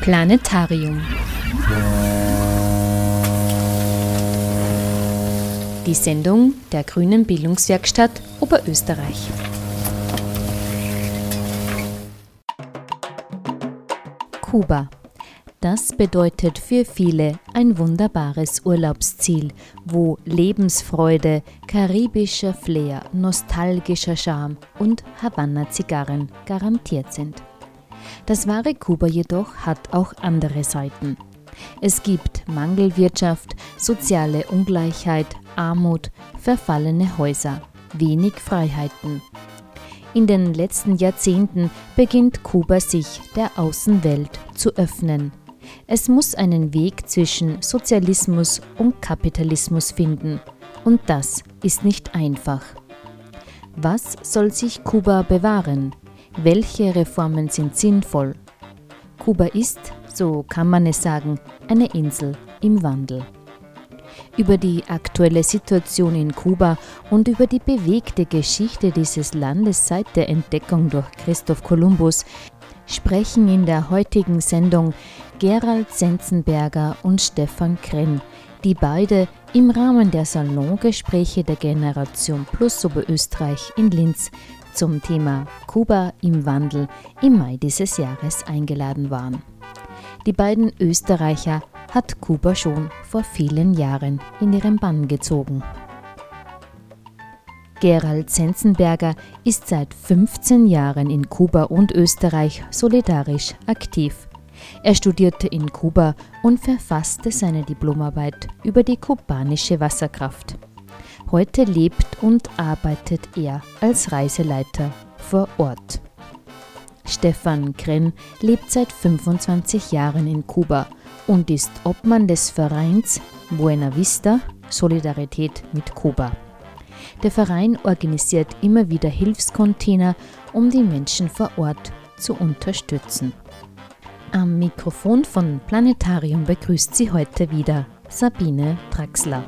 Planetarium. Die Sendung der Grünen Bildungswerkstatt Oberösterreich. Kuba. Das bedeutet für viele ein wunderbares Urlaubsziel, wo Lebensfreude, karibischer Flair, nostalgischer Charme und Havanna-Zigarren garantiert sind. Das wahre Kuba jedoch hat auch andere Seiten. Es gibt Mangelwirtschaft, soziale Ungleichheit, Armut, verfallene Häuser, wenig Freiheiten. In den letzten Jahrzehnten beginnt Kuba sich der Außenwelt zu öffnen. Es muss einen Weg zwischen Sozialismus und Kapitalismus finden. Und das ist nicht einfach. Was soll sich Kuba bewahren? Welche Reformen sind sinnvoll? Kuba ist, so kann man es sagen, eine Insel im Wandel. Über die aktuelle Situation in Kuba und über die bewegte Geschichte dieses Landes seit der Entdeckung durch Christoph Kolumbus sprechen in der heutigen Sendung Gerald Senzenberger und Stefan Krenn, die beide im Rahmen der Salongespräche der Generation Plus Oberösterreich in Linz zum Thema Kuba im Wandel im Mai dieses Jahres eingeladen waren. Die beiden Österreicher hat Kuba schon vor vielen Jahren in ihren Bann gezogen. Gerald Senzenberger ist seit 15 Jahren in Kuba und Österreich solidarisch aktiv. Er studierte in Kuba und verfasste seine Diplomarbeit über die kubanische Wasserkraft. Heute lebt und arbeitet er als Reiseleiter vor Ort. Stefan Krenn lebt seit 25 Jahren in Kuba und ist Obmann des Vereins Buena Vista Solidarität mit Kuba. Der Verein organisiert immer wieder Hilfscontainer, um die Menschen vor Ort zu unterstützen. Am Mikrofon von Planetarium begrüßt sie heute wieder Sabine Draxler.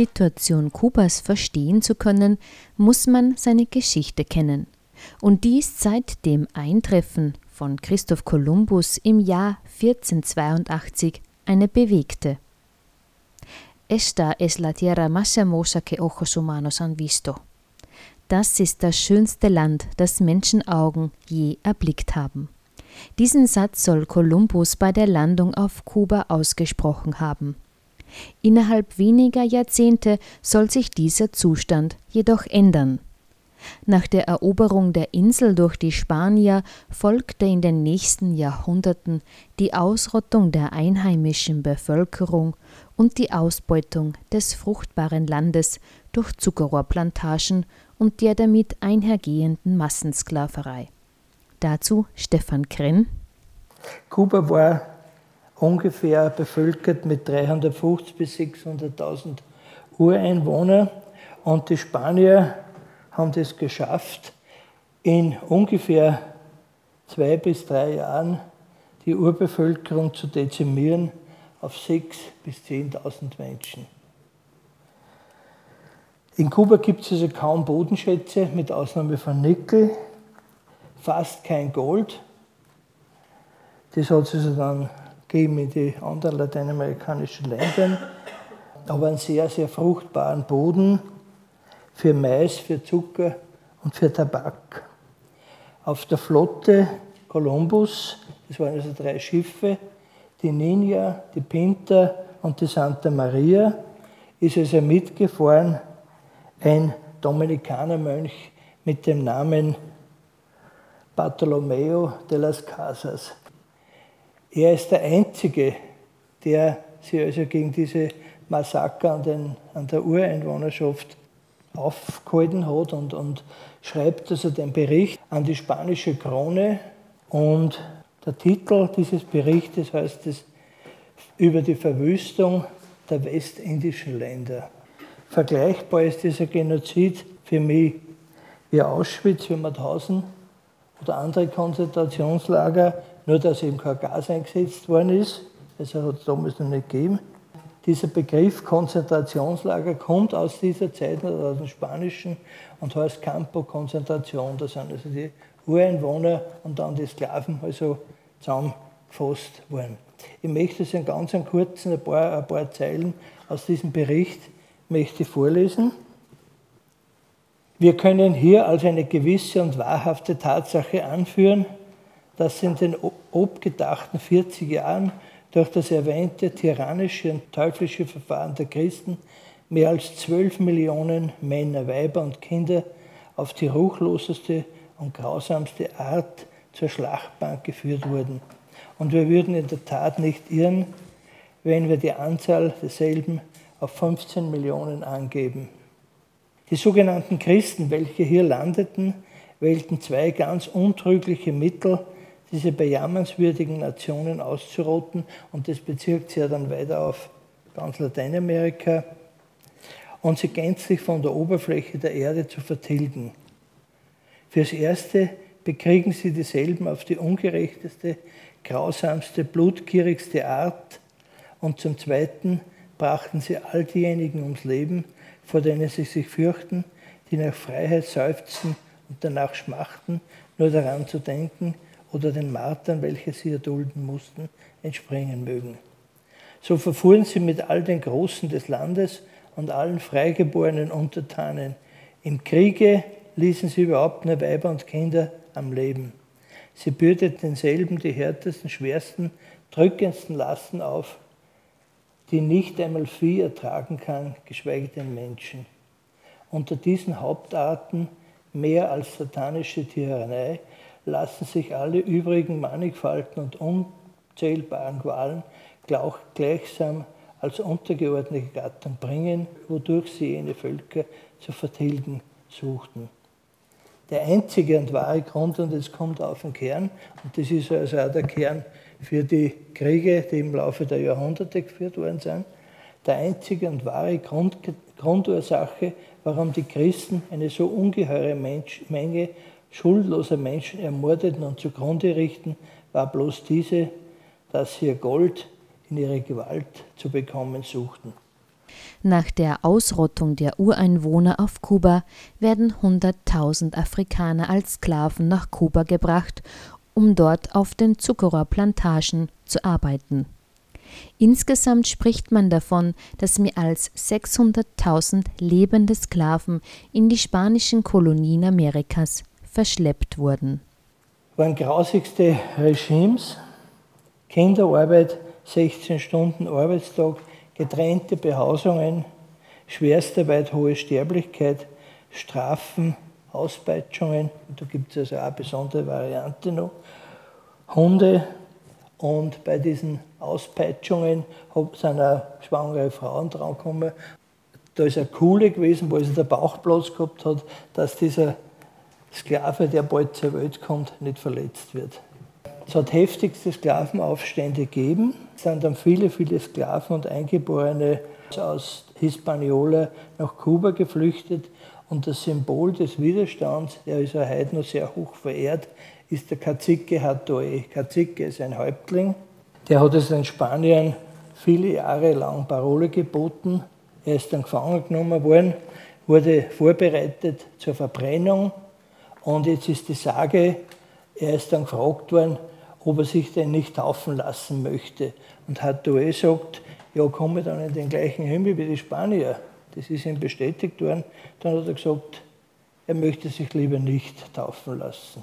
Situation Kubas verstehen zu können, muss man seine Geschichte kennen. Und dies seit dem Eintreffen von Christoph Kolumbus im Jahr 1482 eine bewegte. Esta es la tierra más hermosa que ojos humanos han visto. Das ist das schönste Land, das Menschenaugen je erblickt haben. Diesen Satz soll Kolumbus bei der Landung auf Kuba ausgesprochen haben. Innerhalb weniger Jahrzehnte soll sich dieser Zustand jedoch ändern. Nach der Eroberung der Insel durch die Spanier folgte in den nächsten Jahrhunderten die Ausrottung der einheimischen Bevölkerung und die Ausbeutung des fruchtbaren Landes durch Zuckerrohrplantagen und der damit einhergehenden Massensklaverei. Dazu Stefan Krenn. Kuba war ungefähr bevölkert mit 350.000 bis 600.000 Ureinwohnern. Und die Spanier haben es geschafft, in ungefähr zwei bis drei Jahren die Urbevölkerung zu dezimieren auf 6.000 bis 10.000 Menschen. In Kuba gibt es also kaum Bodenschätze, mit Ausnahme von Nickel, fast kein Gold. Das hat es also dann geben in die anderen lateinamerikanischen Länder, aber einen sehr, sehr fruchtbaren Boden für Mais, für Zucker und für Tabak. Auf der Flotte Columbus, das waren also drei Schiffe, die Ninja, die Pinta und die Santa Maria, ist also mitgefahren ein Dominikanermönch mit dem Namen Bartolomeo de las Casas. Er ist der Einzige, der sich also gegen diese Massaker an, den, an der Ureinwohnerschaft aufgehalten hat und, und schreibt also den Bericht an die spanische Krone Und der Titel dieses Berichtes heißt es über die Verwüstung der westindischen Länder. Vergleichbar ist dieser Genozid für mich wie Auschwitz, wie Mauthausen oder andere Konzentrationslager, nur dass eben kein Gas eingesetzt worden ist. Das hat es damals noch nicht gegeben. Dieser Begriff Konzentrationslager kommt aus dieser Zeit, aus dem Spanischen, und heißt Campo Konzentration. Da sind also die Ureinwohner und dann die Sklaven also zusammengefasst worden. Ich möchte es in ganz kurzen, ein paar, ein paar Zeilen aus diesem Bericht möchte vorlesen. Wir können hier als eine gewisse und wahrhafte Tatsache anführen, dass in den obgedachten 40 Jahren durch das erwähnte tyrannische und teuflische Verfahren der Christen mehr als 12 Millionen Männer, Weiber und Kinder auf die ruchloseste und grausamste Art zur Schlachtbank geführt wurden. Und wir würden in der Tat nicht irren, wenn wir die Anzahl derselben auf 15 Millionen angeben. Die sogenannten Christen, welche hier landeten, wählten zwei ganz untrügliche Mittel, diese bejammernswürdigen Nationen auszurotten. Und das bezirkt sie ja dann weiter auf ganz Lateinamerika und sie gänzlich von der Oberfläche der Erde zu vertilgen. Fürs Erste bekriegen sie dieselben auf die ungerechteste, grausamste, blutgierigste Art und zum Zweiten brachten sie all diejenigen ums Leben, vor denen sie sich fürchten, die nach Freiheit seufzen und danach schmachten, nur daran zu denken, oder den Martern, welche sie erdulden mussten, entspringen mögen. So verfuhren sie mit all den Großen des Landes und allen freigeborenen Untertanen. Im Kriege ließen sie überhaupt nur Weiber und Kinder am Leben. Sie bürdeten denselben die härtesten, schwersten, drückendsten Lasten auf, die nicht einmal Vieh ertragen kann, geschweige denn Menschen. Unter diesen Hauptarten mehr als satanische Tyrannei lassen sich alle übrigen mannigfalten und unzählbaren Qualen gleichsam als untergeordnete Gattung bringen, wodurch sie jene Völker zu vertilgen suchten. Der einzige und wahre Grund, und es kommt auf den Kern, und das ist also auch der Kern für die Kriege, die im Laufe der Jahrhunderte geführt worden sind, der einzige und wahre Grund, Grundursache, warum die Christen eine so ungeheure Mensch, Menge schuldloser Menschen ermordeten und zugrunde richten, war bloß diese, dass sie ihr Gold in ihre Gewalt zu bekommen suchten. Nach der Ausrottung der Ureinwohner auf Kuba werden 100.000 Afrikaner als Sklaven nach Kuba gebracht, um dort auf den Zuckerrohrplantagen zu arbeiten. Insgesamt spricht man davon, dass mehr als 600.000 lebende Sklaven in die spanischen Kolonien Amerikas verschleppt wurden. Waren grausigste Regimes, Kinderarbeit, 16 Stunden Arbeitstag, getrennte Behausungen, Schwerstarbeit, hohe Sterblichkeit, Strafen, Auspeitschungen, da gibt es also auch eine besondere Variante noch, Hunde und bei diesen Auspeitschungen sind auch schwangere Frauen drangekommen. Da ist eine Kuhle gewesen, wo also der Bauchplatz gehabt hat, dass dieser Sklave, der bald zur Welt kommt, nicht verletzt wird. Es hat heftigste Sklavenaufstände gegeben. Es sind dann viele, viele Sklaven und Eingeborene aus Hispaniola nach Kuba geflüchtet. Und das Symbol des Widerstands, der ist ja heute noch sehr hoch verehrt, ist der Cacique Hatoe. Cacique ist ein Häuptling. Der hat es in Spanien viele Jahre lang Parole geboten. Er ist dann gefangen genommen worden, wurde vorbereitet zur Verbrennung und jetzt ist die Sage, er ist dann gefragt worden, ob er sich denn nicht taufen lassen möchte. Und hat Doe gesagt, ja, komme dann in den gleichen Himmel wie die Spanier. Das ist ihm bestätigt worden. Dann hat er gesagt, er möchte sich lieber nicht taufen lassen.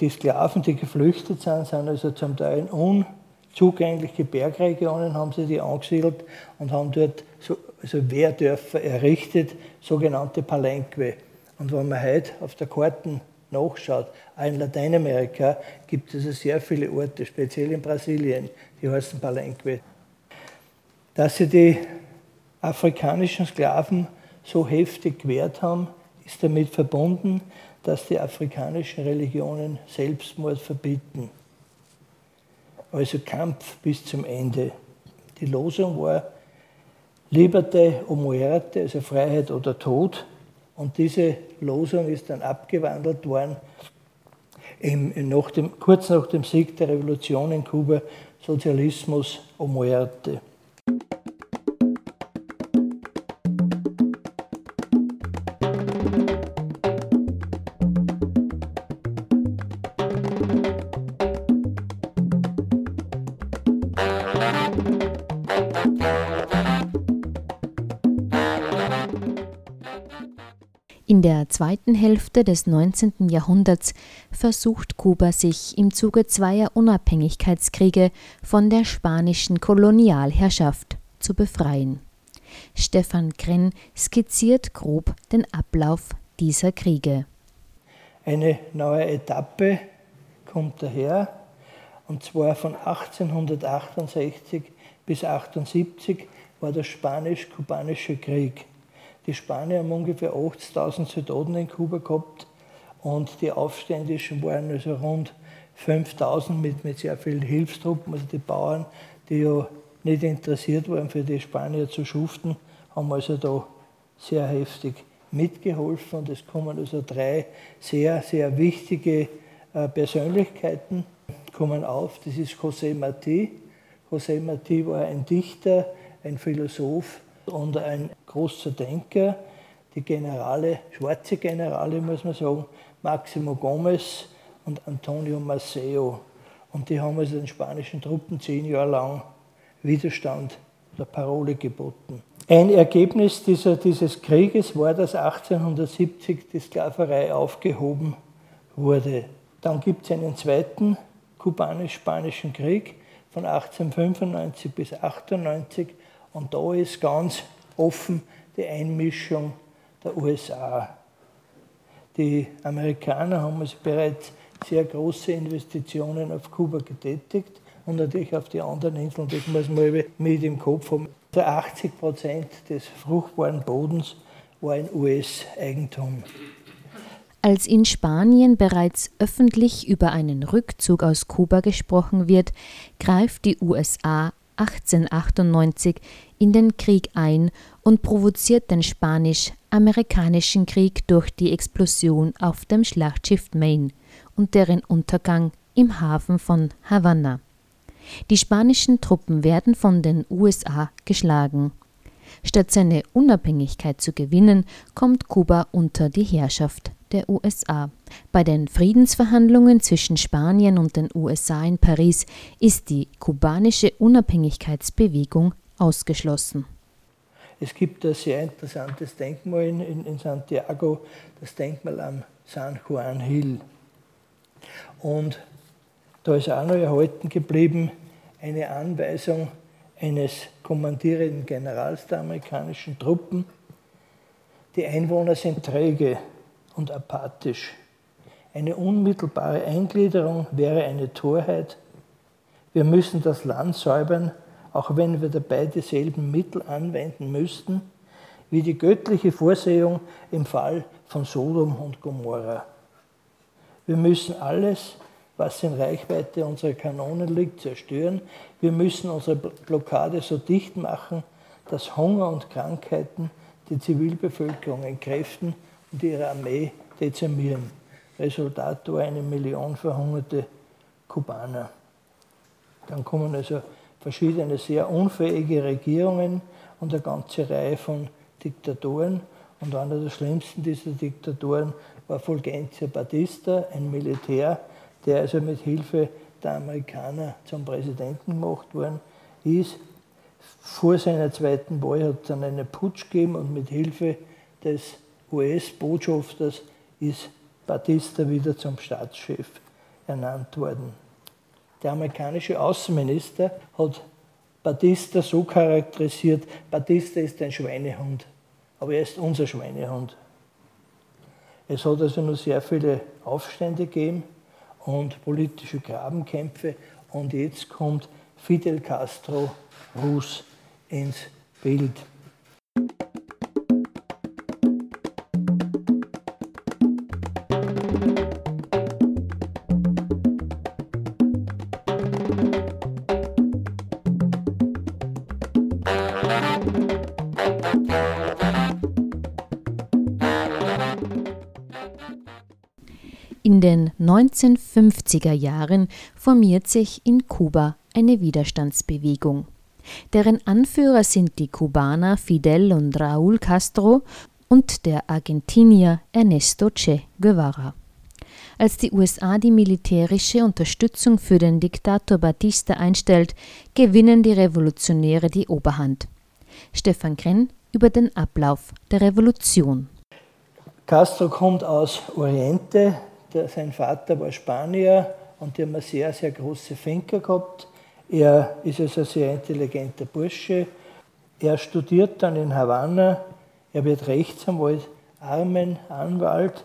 Die Sklaven, die geflüchtet sind, sind also zum Teil in unzugängliche Bergregionen, haben sie die angesiedelt und haben dort so, also Wehrdörfer errichtet, sogenannte Palenque. Und wenn man heute auf der Karten nachschaut, auch in Lateinamerika gibt es sehr viele Orte, speziell in Brasilien, die heißen Palenque. Dass sie die afrikanischen Sklaven so heftig gewehrt haben, ist damit verbunden, dass die afrikanischen Religionen Selbstmord verbieten. Also Kampf bis zum Ende. Die Losung war Liberte o muerte, also Freiheit oder Tod. Und diese Losung ist dann abgewandelt worden, nach dem, kurz nach dem Sieg der Revolution in Kuba, Sozialismus o muerte. Der zweiten Hälfte des 19. Jahrhunderts versucht Kuba sich im Zuge zweier Unabhängigkeitskriege von der spanischen Kolonialherrschaft zu befreien. Stefan Krenn skizziert grob den Ablauf dieser Kriege. Eine neue Etappe kommt daher, und zwar von 1868 bis 1878 war der Spanisch-Kubanische Krieg. Die Spanier haben ungefähr 80.000 Soldaten in Kuba gehabt und die Aufständischen waren also rund 5.000 mit, mit sehr vielen Hilfstruppen. Also die Bauern, die ja nicht interessiert waren, für die Spanier zu schuften, haben also da sehr heftig mitgeholfen. Und es kommen also drei sehr, sehr wichtige äh, Persönlichkeiten kommen auf. Das ist José Martí. José Martí war ein Dichter, ein Philosoph und ein großer Denker. Die Generale, schwarze Generale muss man sagen, Maximo Gomez und Antonio Maceo. Und die haben also den spanischen Truppen zehn Jahre lang Widerstand der Parole geboten. Ein Ergebnis dieser, dieses Krieges war, dass 1870 die Sklaverei aufgehoben wurde. Dann gibt es einen zweiten kubanisch-spanischen Krieg von 1895 bis 1898 und da ist ganz offen die Einmischung der USA. Die Amerikaner haben also bereits sehr große Investitionen auf Kuba getätigt und natürlich auf die anderen Inseln, das muss man mit im Kopf haben. 80 Prozent des fruchtbaren Bodens war in US-Eigentum. Als in Spanien bereits öffentlich über einen Rückzug aus Kuba gesprochen wird, greift die USA 1898 in den Krieg ein und provoziert den Spanisch-Amerikanischen Krieg durch die Explosion auf dem Schlachtschiff Maine und deren Untergang im Hafen von Havanna. Die spanischen Truppen werden von den USA geschlagen. Statt seine Unabhängigkeit zu gewinnen, kommt Kuba unter die Herrschaft der USA. Bei den Friedensverhandlungen zwischen Spanien und den USA in Paris ist die kubanische Unabhängigkeitsbewegung ausgeschlossen. Es gibt ein sehr interessantes Denkmal in, in, Santiago, das Denkmal am San Juan Hill. Und da ist auch noch erhalten geblieben eine Anweisung eines kommandierenden Generals der amerikanischen Truppen. Die Einwohner sind träge und apathisch. Eine unmittelbare Eingliederung wäre eine Torheit. Wir müssen das Land säubern, auch wenn wir dabei dieselben Mittel anwenden müssten, wie die göttliche Vorsehung im Fall von Sodom und Gomorra. Wir müssen alles, was in Reichweite unserer Kanonen liegt, zerstören. Wir müssen unsere Blockade so dicht machen, dass Hunger und Krankheiten die Zivilbevölkerung entkräften und ihre Armee dezimieren. Resultat war eine Million verhungerte Kubaner. Dann kommen also verschiedene sehr unfähige Regierungen und eine ganze Reihe von Diktatoren. Und einer der schlimmsten dieser Diktatoren war Fulgencio Batista, ein Militär, der also mit Hilfe der Amerikaner zum Präsidenten gemacht worden ist. Vor seiner zweiten Wahl hat es dann einen Putsch gegeben und mit Hilfe des US-Botschafters ist Batista wieder zum Staatschef ernannt worden. Der amerikanische Außenminister hat Batista so charakterisiert, Batista ist ein Schweinehund, aber er ist unser Schweinehund. Es hat also nur sehr viele Aufstände gegeben und politische Grabenkämpfe und jetzt kommt Fidel Castro Rus ins Bild. 1950er Jahren formiert sich in Kuba eine Widerstandsbewegung. Deren Anführer sind die Kubaner Fidel und Raúl Castro und der Argentinier Ernesto Che Guevara. Als die USA die militärische Unterstützung für den Diktator Batista einstellt, gewinnen die Revolutionäre die Oberhand. Stefan Krenn über den Ablauf der Revolution. Castro kommt aus Oriente, der, sein Vater war Spanier und die haben eine sehr, sehr große Finker gehabt. Er ist also ein sehr intelligenter Bursche. Er studiert dann in Havanna, er wird Rechtsanwalt, Armenanwalt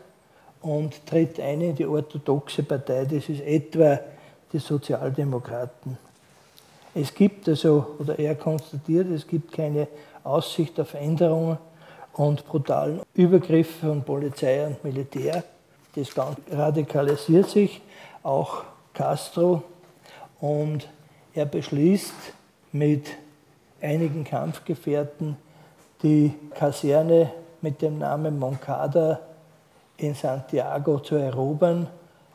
und tritt ein in die orthodoxe Partei, das ist etwa die Sozialdemokraten. Es gibt also, oder er konstatiert, es gibt keine Aussicht auf Änderungen und brutalen Übergriffe von Polizei und Militär. Das radikalisiert sich, auch Castro, und er beschließt mit einigen Kampfgefährten die Kaserne mit dem Namen Moncada in Santiago zu erobern,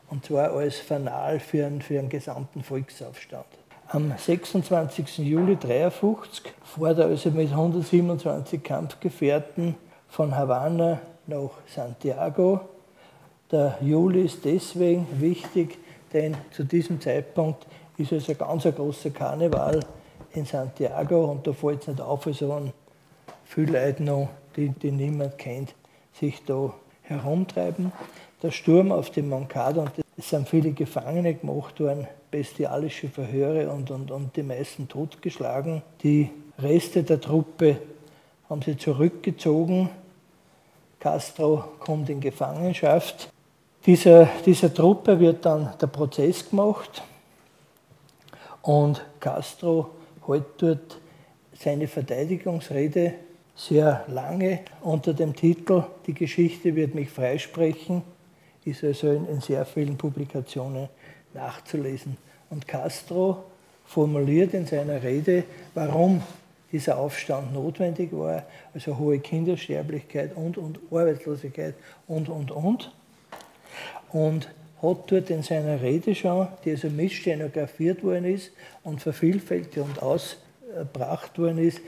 und zwar als Fanal für einen, für einen gesamten Volksaufstand. Am 26. Juli 1953 fährt er also mit 127 Kampfgefährten von Havanna nach Santiago. Der Juli ist deswegen wichtig, denn zu diesem Zeitpunkt ist es ein ganz großer Karneval in Santiago und da fällt es nicht auf, also wenn viele Leute noch, die, die niemand kennt, sich da herumtreiben. Der Sturm auf die Moncada, und es sind viele Gefangene gemacht worden, bestialische Verhöre und, und, und die meisten totgeschlagen. Die Reste der Truppe haben sie zurückgezogen. Castro kommt in Gefangenschaft. Dieser, dieser Truppe wird dann der Prozess gemacht und Castro hält dort seine Verteidigungsrede sehr lange unter dem Titel Die Geschichte wird mich freisprechen, ist also in, in sehr vielen Publikationen nachzulesen. Und Castro formuliert in seiner Rede, warum dieser Aufstand notwendig war, also hohe Kindersterblichkeit und, und Arbeitslosigkeit und, und, und. Und hat dort in seiner Rede schon, die also misstenografiert worden ist und vervielfältigt und ausgebracht worden ist,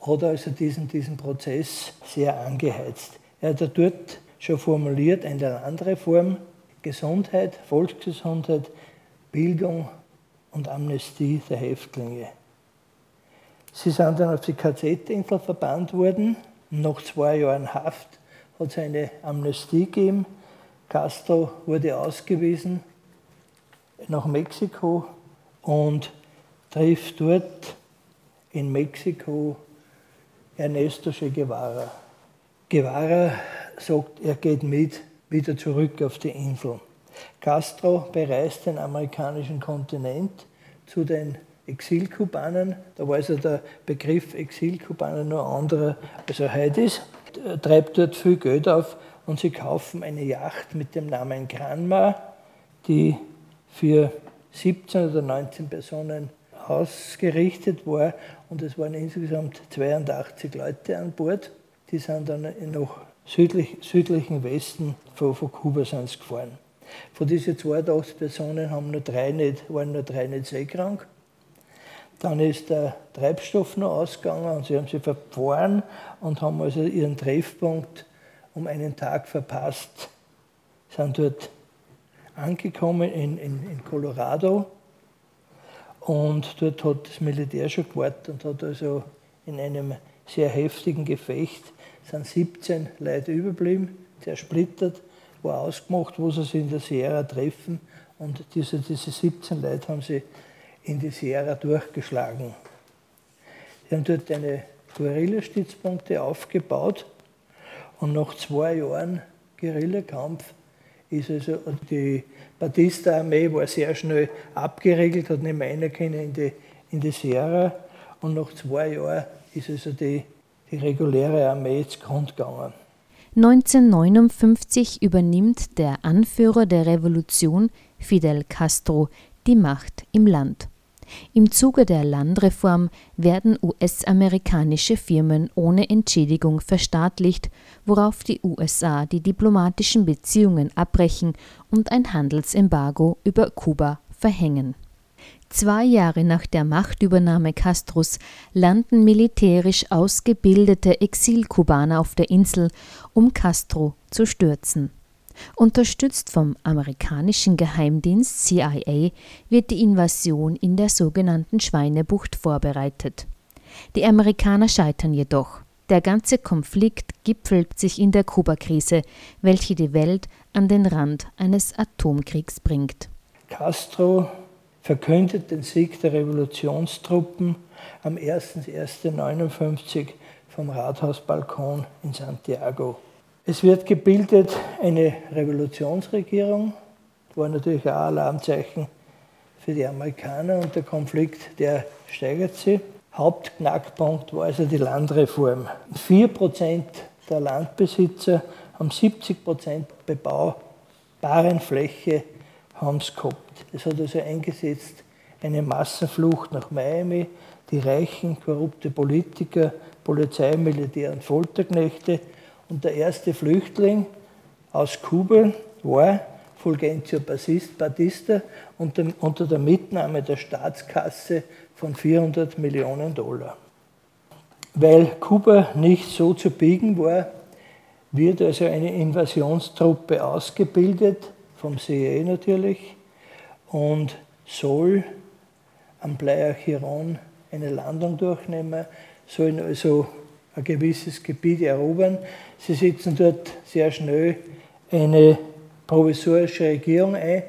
hat also diesen, diesen Prozess sehr angeheizt. Er hat dort schon formuliert, eine andere Form, Gesundheit, Volksgesundheit, Bildung und Amnestie der Häftlinge. Sie sind dann auf die KZ-Insel verbannt worden. Nach zwei Jahren Haft hat es eine Amnestie gegeben. Castro wurde ausgewiesen nach Mexiko und trifft dort in Mexiko Ernesto Che Guevara. Guevara sagt, er geht mit wieder zurück auf die Insel. Castro bereist den amerikanischen Kontinent zu den Exilkubanern. Da war also der Begriff Exilkubaner nur anderer, als er heute ist. Treibt dort viel Geld auf und sie kaufen eine Yacht mit dem Namen Granma, die für 17 oder 19 Personen ausgerichtet war und es waren insgesamt 82 Leute an Bord. Die sind dann noch südlich, südlichen Westen von, von Kuba sind gefahren. Von diesen 82 Personen haben nur drei nicht, waren nur drei nicht seekrank. Dann ist der Treibstoff noch ausgegangen und sie haben sich verfahren und haben also ihren Treffpunkt um einen Tag verpasst. Sind dort angekommen in, in, in Colorado und dort hat das Militär schon gewartet und hat also in einem sehr heftigen Gefecht sind 17 Leute überblieben, zersplittert, war ausgemacht, wo sie sich in der Sierra treffen und diese, diese 17 Leute haben sie in die Sierra durchgeschlagen. Sie haben dort eine Guerillastützpunkte aufgebaut und nach zwei Jahren Guerillakampf ist also die Batista-Armee war sehr schnell abgeriegelt, hat nicht mehr rein können in die, in die Sierra und nach zwei Jahren ist also die, die reguläre Armee ins Grund gegangen. 1959 übernimmt der Anführer der Revolution, Fidel Castro, die Macht im Land. Im Zuge der Landreform werden US-amerikanische Firmen ohne Entschädigung verstaatlicht, worauf die USA die diplomatischen Beziehungen abbrechen und ein Handelsembargo über Kuba verhängen. Zwei Jahre nach der Machtübernahme Castros landen militärisch ausgebildete Exilkubaner auf der Insel, um Castro zu stürzen. Unterstützt vom amerikanischen Geheimdienst CIA wird die Invasion in der sogenannten Schweinebucht vorbereitet. Die Amerikaner scheitern jedoch. Der ganze Konflikt gipfelt sich in der Kubakrise, welche die Welt an den Rand eines Atomkriegs bringt. Castro verkündet den Sieg der Revolutionstruppen am 01.01.1959 vom Rathausbalkon in Santiago. Es wird gebildet eine Revolutionsregierung, war natürlich auch ein Alarmzeichen für die Amerikaner und der Konflikt, der steigert sich. Hauptknackpunkt war also die Landreform. 4% der Landbesitzer haben 70% bebaubaren Fläche haben es gehabt. Es hat also eingesetzt eine Massenflucht nach Miami, die reichen, korrupte Politiker, Polizei, Militär und Folterknechte und der erste Flüchtling aus Kuba war Fulgencio Batista unter der Mitnahme der Staatskasse von 400 Millionen Dollar. Weil Kuba nicht so zu biegen war, wird also eine Invasionstruppe ausgebildet, vom CIA natürlich, und soll am Playa Chiron eine Landung durchnehmen, sollen also ein gewisses Gebiet erobern. Sie setzen dort sehr schnell eine provisorische Regierung ein,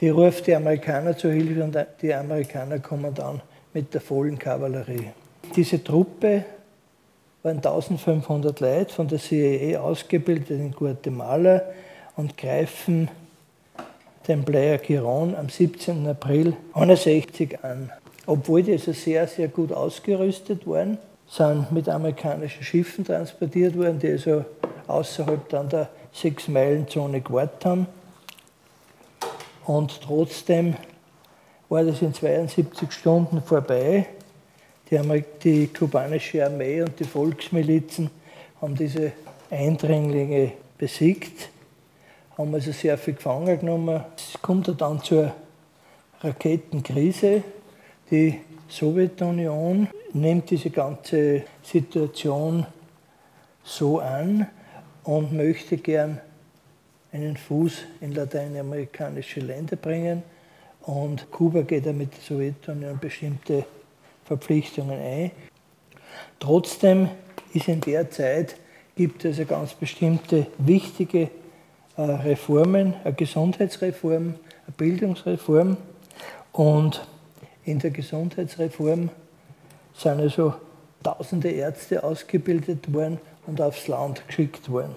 die ruft die Amerikaner zur Hilfe und die Amerikaner kommen dann mit der vollen Kavallerie. Diese Truppe waren 1500 Leute von der CIA ausgebildet in Guatemala und greifen den Playa Quiron am 17. April 1961 an. Obwohl die also sehr, sehr gut ausgerüstet waren, sind mit amerikanischen Schiffen transportiert worden, die also außerhalb dann der Sechs-Meilen-Zone gewartet haben. Und trotzdem war das in 72 Stunden vorbei. Die, die kubanische Armee und die Volksmilizen haben diese Eindringlinge besiegt, haben also sehr viel gefangen genommen. Es kommt dann zur Raketenkrise. Die Sowjetunion nimmt diese ganze Situation so an und möchte gern einen Fuß in lateinamerikanische Länder bringen. Und Kuba geht ja mit der Sowjetunion bestimmte Verpflichtungen ein. Trotzdem ist in der Zeit, gibt es eine ganz bestimmte wichtige äh, Reformen, eine Gesundheitsreform, eine Bildungsreform. Und in der Gesundheitsreform sind also tausende Ärzte ausgebildet worden und aufs Land geschickt worden.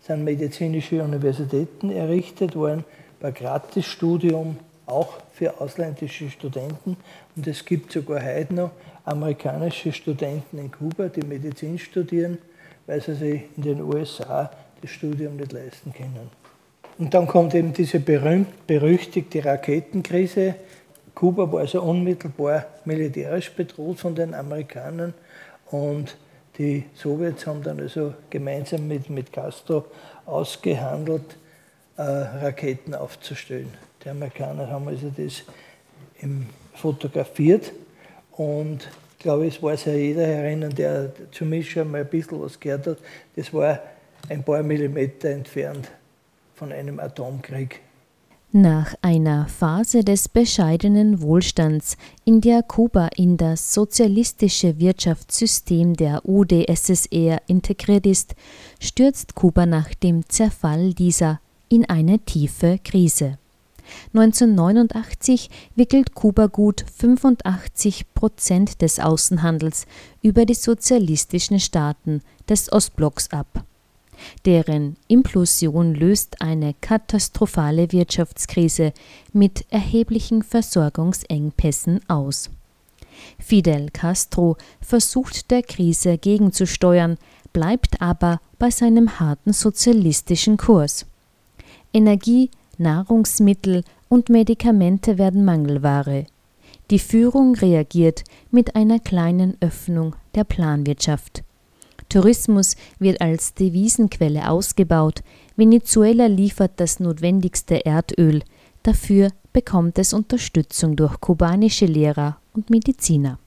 Es sind medizinische Universitäten errichtet worden, ein Gratisstudium auch für ausländische Studenten. Und es gibt sogar heute noch amerikanische Studenten in Kuba, die Medizin studieren, weil sie sich in den USA das Studium nicht leisten können. Und dann kommt eben diese berühmt-berüchtigte Raketenkrise Kuba war also unmittelbar militärisch bedroht von den Amerikanern und die Sowjets haben dann also gemeinsam mit, mit Castro ausgehandelt, äh, Raketen aufzustellen. Die Amerikaner haben also das im, fotografiert und ich glaube, es weiß ja jeder herinnen, der zumindest schon mal ein bisschen was gehört hat, das war ein paar Millimeter entfernt von einem Atomkrieg. Nach einer Phase des bescheidenen Wohlstands, in der Kuba in das sozialistische Wirtschaftssystem der UdSSR integriert ist, stürzt Kuba nach dem Zerfall dieser in eine tiefe Krise. 1989 wickelt Kuba gut 85 Prozent des Außenhandels über die sozialistischen Staaten des Ostblocks ab. Deren Implosion löst eine katastrophale Wirtschaftskrise mit erheblichen Versorgungsengpässen aus. Fidel Castro versucht der Krise gegenzusteuern, bleibt aber bei seinem harten sozialistischen Kurs. Energie, Nahrungsmittel und Medikamente werden Mangelware. Die Führung reagiert mit einer kleinen Öffnung der Planwirtschaft. Tourismus wird als Devisenquelle ausgebaut, Venezuela liefert das notwendigste Erdöl, dafür bekommt es Unterstützung durch kubanische Lehrer und Mediziner.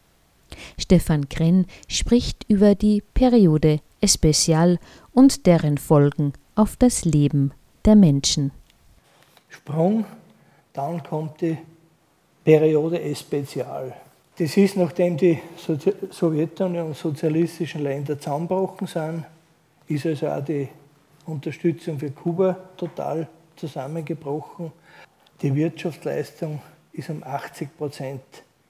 Stefan Krenn spricht über die Periode Especial und deren Folgen auf das Leben der Menschen. Sprung, dann kommt die Periode Especial. Das ist, nachdem die Sowjetunion und sozialistischen Länder zusammengebrochen sind, ist also auch die Unterstützung für Kuba total zusammengebrochen. Die Wirtschaftsleistung ist um 80 Prozent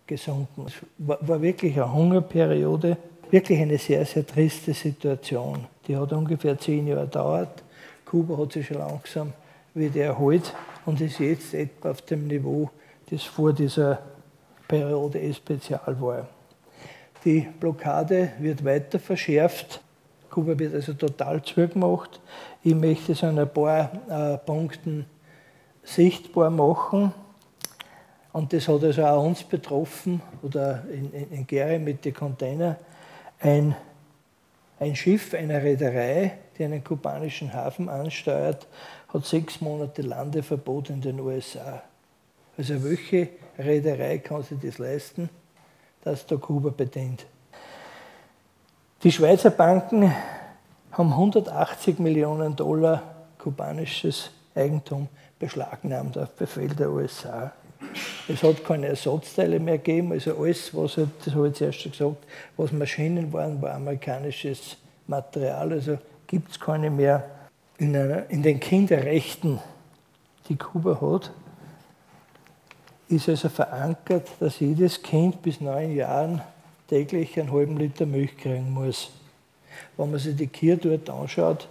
gesunken. Es war wirklich eine Hungerperiode, wirklich eine sehr, sehr triste Situation. Die hat ungefähr zehn Jahre gedauert. Kuba hat sich schon langsam wieder erholt und ist jetzt etwa auf dem Niveau, das vor dieser Periode Spezial war. Die Blockade wird weiter verschärft. Kuba wird also total zugemacht. Ich möchte es an ein paar äh, Punkten sichtbar machen. Und das hat also auch uns betroffen, oder in, in, in Gere mit den Containern. Ein, ein Schiff einer Reederei, die einen kubanischen Hafen ansteuert, hat sechs Monate Landeverbot in den USA. Also welche Reederei kann sich das leisten, dass da Kuba bedient? Die Schweizer Banken haben 180 Millionen Dollar kubanisches Eigentum beschlagnahmt auf Befehl der USA. Es hat keine Ersatzteile mehr gegeben, also alles, was halt, das habe ich zuerst schon gesagt, was Maschinen waren, war amerikanisches Material, also gibt es keine mehr. In, einer, in den Kinderrechten, die Kuba hat, ist also verankert, dass jedes Kind bis neun Jahren täglich einen halben Liter Milch kriegen muss. Wenn man sich die Kier dort anschaut,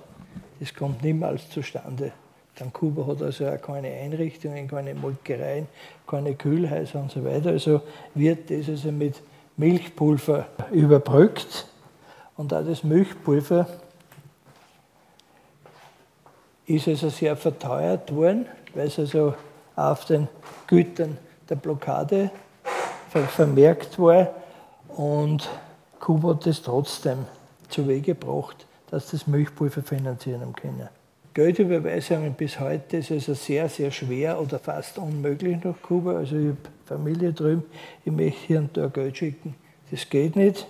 das kommt niemals zustande. Dann Kuba hat also auch keine Einrichtungen, keine Molkereien, keine Kühlhäuser und so weiter. Also wird das also mit Milchpulver überbrückt. Und auch das Milchpulver ist also sehr verteuert worden, weil es also auf den Gütern der Blockade vermerkt war. Und Kuba hat das trotzdem zu Wege gebracht, dass das Milchpulver finanzieren können. Geldüberweisungen bis heute ist also sehr, sehr schwer oder fast unmöglich nach Kuba. Also ich habe Familie drüben, ich möchte hier und da Geld schicken. Das geht nicht.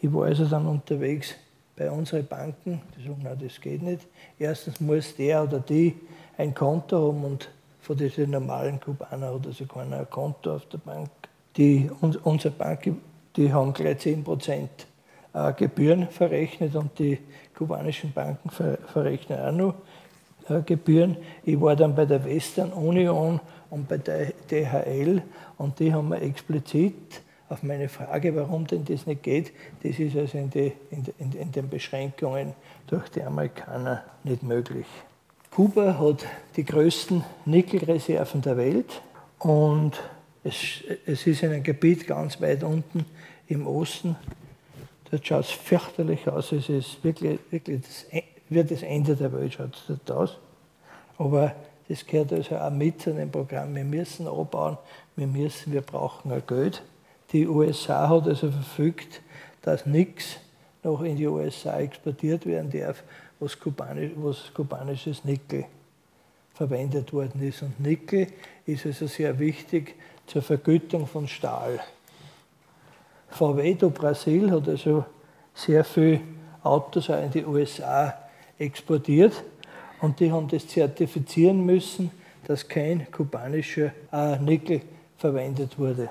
Ich war also dann unterwegs bei unseren Banken, die sagen, nein, das geht nicht. Erstens muss der oder die ein Konto haben und von diesen normalen Kubanern hat also keiner ein Konto auf der Bank. Die, unsere Banken, die haben gleich 10 Prozent äh, Gebühren verrechnet und die kubanischen Banken verrechnen auch noch äh, Gebühren. Ich war dann bei der Western Union und bei der DHL und die haben mir explizit auf meine Frage, warum denn das nicht geht, das ist also in, die, in, in, in den Beschränkungen durch die Amerikaner nicht möglich. Kuba hat die größten Nickelreserven der Welt und es, es ist in einem Gebiet ganz weit unten im Osten. Dort schaut es fürchterlich aus. Es ist wirklich, wirklich das, e, wird das Ende der Welt schaut es dort aus. Aber das gehört also auch mit zu dem Programm. Wir müssen abbauen, wir müssen, wir brauchen ein Geld. Die USA hat also verfügt, dass nichts noch in die USA exportiert werden darf, was, kubanisch, was kubanisches Nickel verwendet worden ist. Und Nickel ist also sehr wichtig zur Vergütung von Stahl. VW do Brasil hat also sehr viele Autos auch in die USA exportiert und die haben das zertifizieren müssen, dass kein kubanischer äh, Nickel verwendet wurde.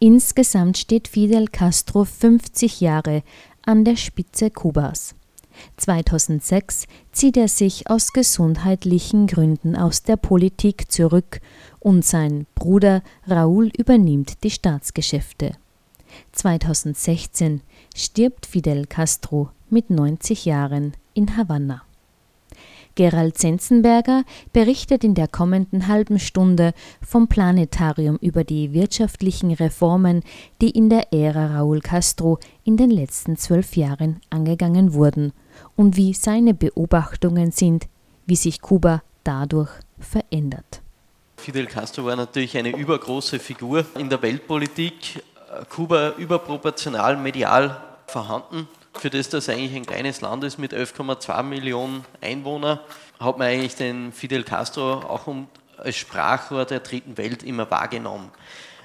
Insgesamt steht Fidel Castro 50 Jahre an der Spitze Kubas. 2006 zieht er sich aus gesundheitlichen Gründen aus der Politik zurück und sein Bruder Raúl übernimmt die Staatsgeschäfte. 2016 stirbt Fidel Castro mit 90 Jahren in Havanna. Gerald Senzenberger berichtet in der kommenden halben Stunde vom Planetarium über die wirtschaftlichen Reformen, die in der Ära Raúl Castro in den letzten zwölf Jahren angegangen wurden und wie seine Beobachtungen sind, wie sich Kuba dadurch verändert. Fidel Castro war natürlich eine übergroße Figur in der Weltpolitik, Kuba überproportional medial vorhanden für das das eigentlich ein kleines Land ist mit 11,2 Millionen Einwohnern, hat man eigentlich den Fidel Castro auch als Sprachrohr der dritten Welt immer wahrgenommen.